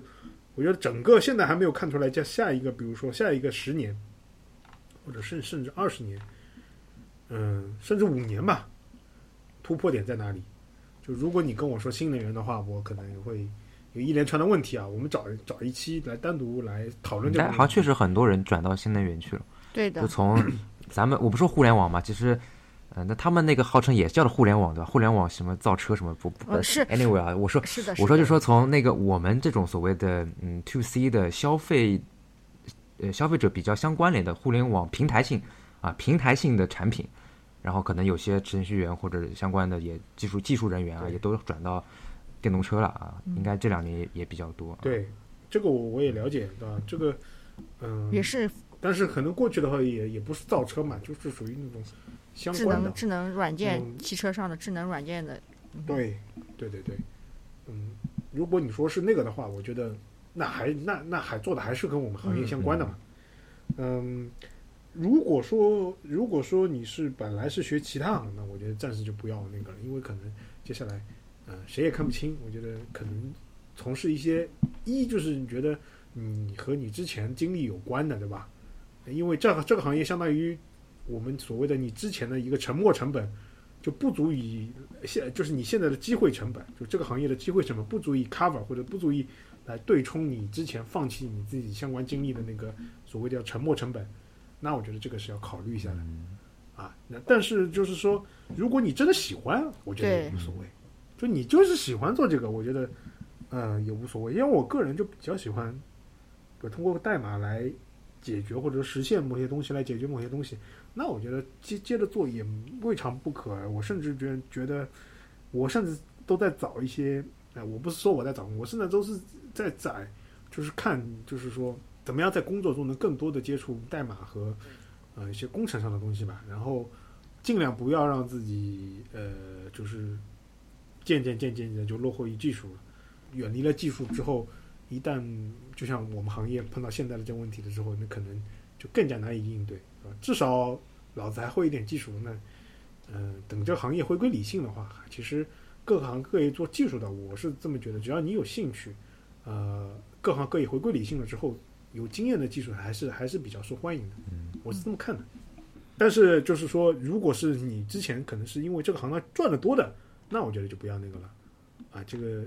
[SPEAKER 3] 我觉得整个现在还没有看出来，叫下一个，比如说下一个十年，或者甚甚至二十年，嗯，甚至五年吧，突破点在哪里？就如果你跟我说新能源的话，我可能会有一连串的问题啊。我们找找一期来单独来讨论这个。
[SPEAKER 1] 好像确实很多人转到新能源去了，
[SPEAKER 2] 对的，
[SPEAKER 1] 就从。咱们我不说互联网嘛，其实，嗯，那他们那个号称也叫的互联网对吧？互联网什么造车什么不不
[SPEAKER 2] 是
[SPEAKER 1] ？Anyway 啊，我说
[SPEAKER 2] 是的，
[SPEAKER 1] 我说就说从那个我们这种所谓的嗯 to C 的消费，呃，消费者比较相关联的互联网平台性啊平台性的产品，然后可能有些程序员或者相关的也技术技术人员啊，也都转到电动车了啊，应该这两年也也比较多。
[SPEAKER 3] 对，这个我我也了解，对吧？这个嗯
[SPEAKER 2] 也是。
[SPEAKER 3] 但是可能过去的话也也不是造车嘛，就是属于那种相
[SPEAKER 2] 关的智能软件，汽车上的智能软件的。
[SPEAKER 3] 对，对对对，嗯，如果你说是那个的话，我觉得那还那那还做的还是跟我们行业相关的嘛。嗯，如果说如果说你是本来是学其他行的，我觉得暂时就不要那个了，因为可能接下来嗯谁也看不清。我觉得可能从事一些一就是你觉得你和你之前经历有关的，对吧？因为这个这个行业相当于我们所谓的你之前的一个沉没成本就不足以现就是你现在的机会成本，就这个行业的机会成本不足以 cover 或者不足以来对冲你之前放弃你自己相关经历的那个所谓的沉没成本，那我觉得这个是要考虑一下的啊。那但是就是说，如果你真的喜欢，我觉得也无所谓。就你就是喜欢做这个，我觉得嗯也无所谓。因为我个人就比较喜欢，就通过代码来。解决或者实现某些东西来解决某些东西，那我觉得接接着做也未尝不可。我甚至觉觉得，我甚至都在找一些，哎，我不是说我在找，我现在都是在找，就是看，就是说怎么样在工作中能更多的接触代码和呃一些工程上的东西吧。然后尽量不要让自己呃就是渐渐渐渐的就落后于技术了，远离了技术之后。一旦就像我们行业碰到现在的这个问题的时候，那可能就更加难以应对，啊。至少老子还会一点技术，那嗯，等这个行业回归理性的话，其实各行各业做技术的，我是这么觉得，只要你有兴趣，呃，各行各业回归理性了之后，有经验的技术还是还是比较受欢迎的，我是这么看的。但是就是说，如果是你之前可能是因为这个行当赚的多的，那我觉得就不要那个了，啊，这个。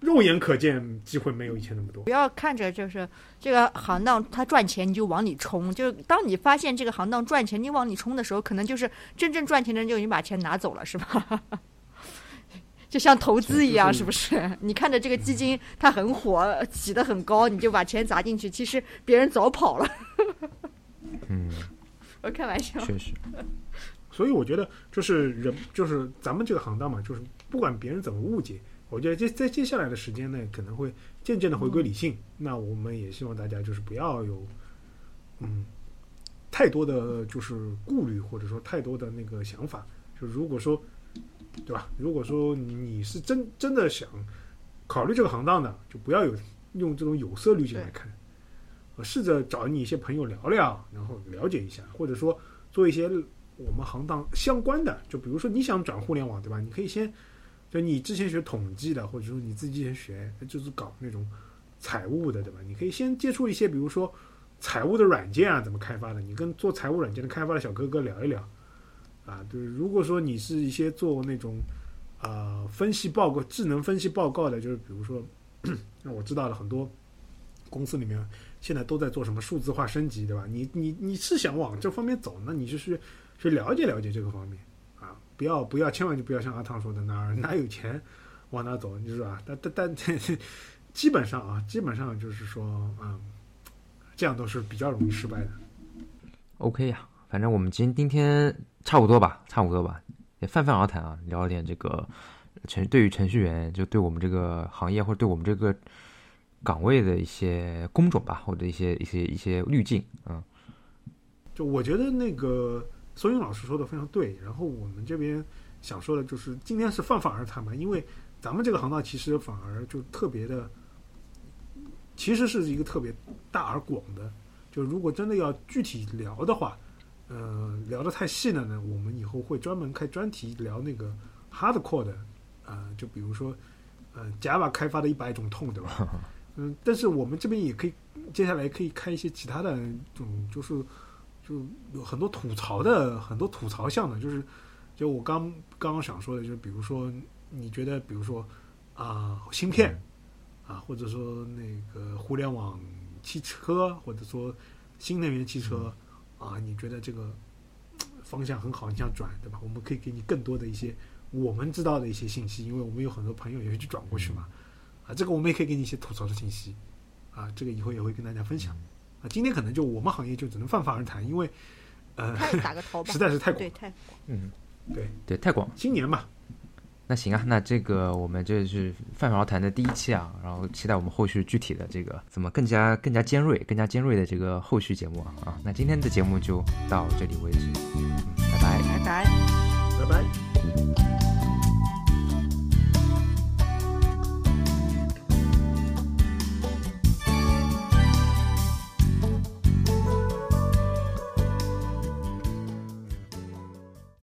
[SPEAKER 3] 肉眼可见，机会没有以前那么多。
[SPEAKER 2] 不要看着就是这个行当它赚钱，你就往里冲。就是当你发现这个行当赚钱，你往里冲的时候，可能就是真正赚钱的人就已经把钱拿走了，是吧？就像投资一样，是不是？你看着这个基金它很火，起得很高，你就把钱砸进去，其实别人早跑了。
[SPEAKER 1] 嗯，
[SPEAKER 2] 我开玩笑。
[SPEAKER 1] 确实。
[SPEAKER 3] 所以我觉得，就是人，就是咱们这个行当嘛，就是不管别人怎么误解。我觉得接在接下来的时间内，可能会渐渐的回归理性。那我们也希望大家就是不要有，嗯，太多的就是顾虑，或者说太多的那个想法。就如果说对吧？如果说你是真真的想考虑这个行当的，就不要有用这种有色滤镜来看，我，试着找你一些朋友聊聊，然后了解一下，或者说做一些我们行当相关的，就比如说你想转互联网，对吧？你可以先就你之前学统计的，或者说你自己先学就是搞那种财务的，对吧？你可以先接触一些，比如说财务的软件啊，怎么开发的，你跟做财务软件的开发的小哥哥聊一聊。啊，就是如果说你是一些做那种，呃，分析报告、智能分析报告的，就是比如说，那我知道了很多公司里面现在都在做什么数字化升级，对吧？你你你是想往这方面走，那你就去去了解了解这个方面，不要不要，千万就不要像阿汤说的哪儿 哪有钱往哪走，你知道吧？但但但 基本上啊，基本上就是说，嗯，这样都是比较容易失败的。
[SPEAKER 1] OK 呀，反正我们今今天。差不多吧，差不多吧，也泛泛而谈啊，聊点这个程对于程序员，就对我们这个行业或者对我们这个岗位的一些工种吧，或者一些一些一些滤镜，嗯。
[SPEAKER 3] 就我觉得那个松云老师说的非常对，然后我们这边想说的就是，今天是泛泛而谈嘛，因为咱们这个行当其实反而就特别的，其实是一个特别大而广的，就如果真的要具体聊的话。呃，聊得太细了呢，我们以后会专门开专题聊那个 hardcore 的，啊，就比如说，呃，Java 开发的一百种痛，对吧？嗯，但是我们这边也可以，接下来可以开一些其他的这种，就是就有很多吐槽的，很多吐槽项的，就是，就我刚刚刚想说的，就是比如说，你觉得，比如说啊，芯片啊，或者说那个互联网汽车，或者说新能源汽车。啊，你觉得这个方向很好，你想转，对吧？我们可以给你更多的一些我们知道的一些信息，因为我们有很多朋友也会去转过去嘛。啊，这个我们也可以给你一些吐槽的信息。啊，这个以后也会跟大家分享。啊，今天可能就我们行业就只能泛泛而谈，因为呃，
[SPEAKER 2] 打个头吧，
[SPEAKER 3] 实在是太广，
[SPEAKER 2] 对，太
[SPEAKER 3] 嗯，对
[SPEAKER 1] 对，太广。
[SPEAKER 3] 今年嘛。
[SPEAKER 1] 那行啊，那这个我们这是泛泛而谈的第一期啊，然后期待我们后续具体的这个怎么更加更加尖锐、更加尖锐的这个后续节目啊啊！那今天的节目就到这里为止，拜拜，
[SPEAKER 2] 拜拜，
[SPEAKER 3] 拜拜。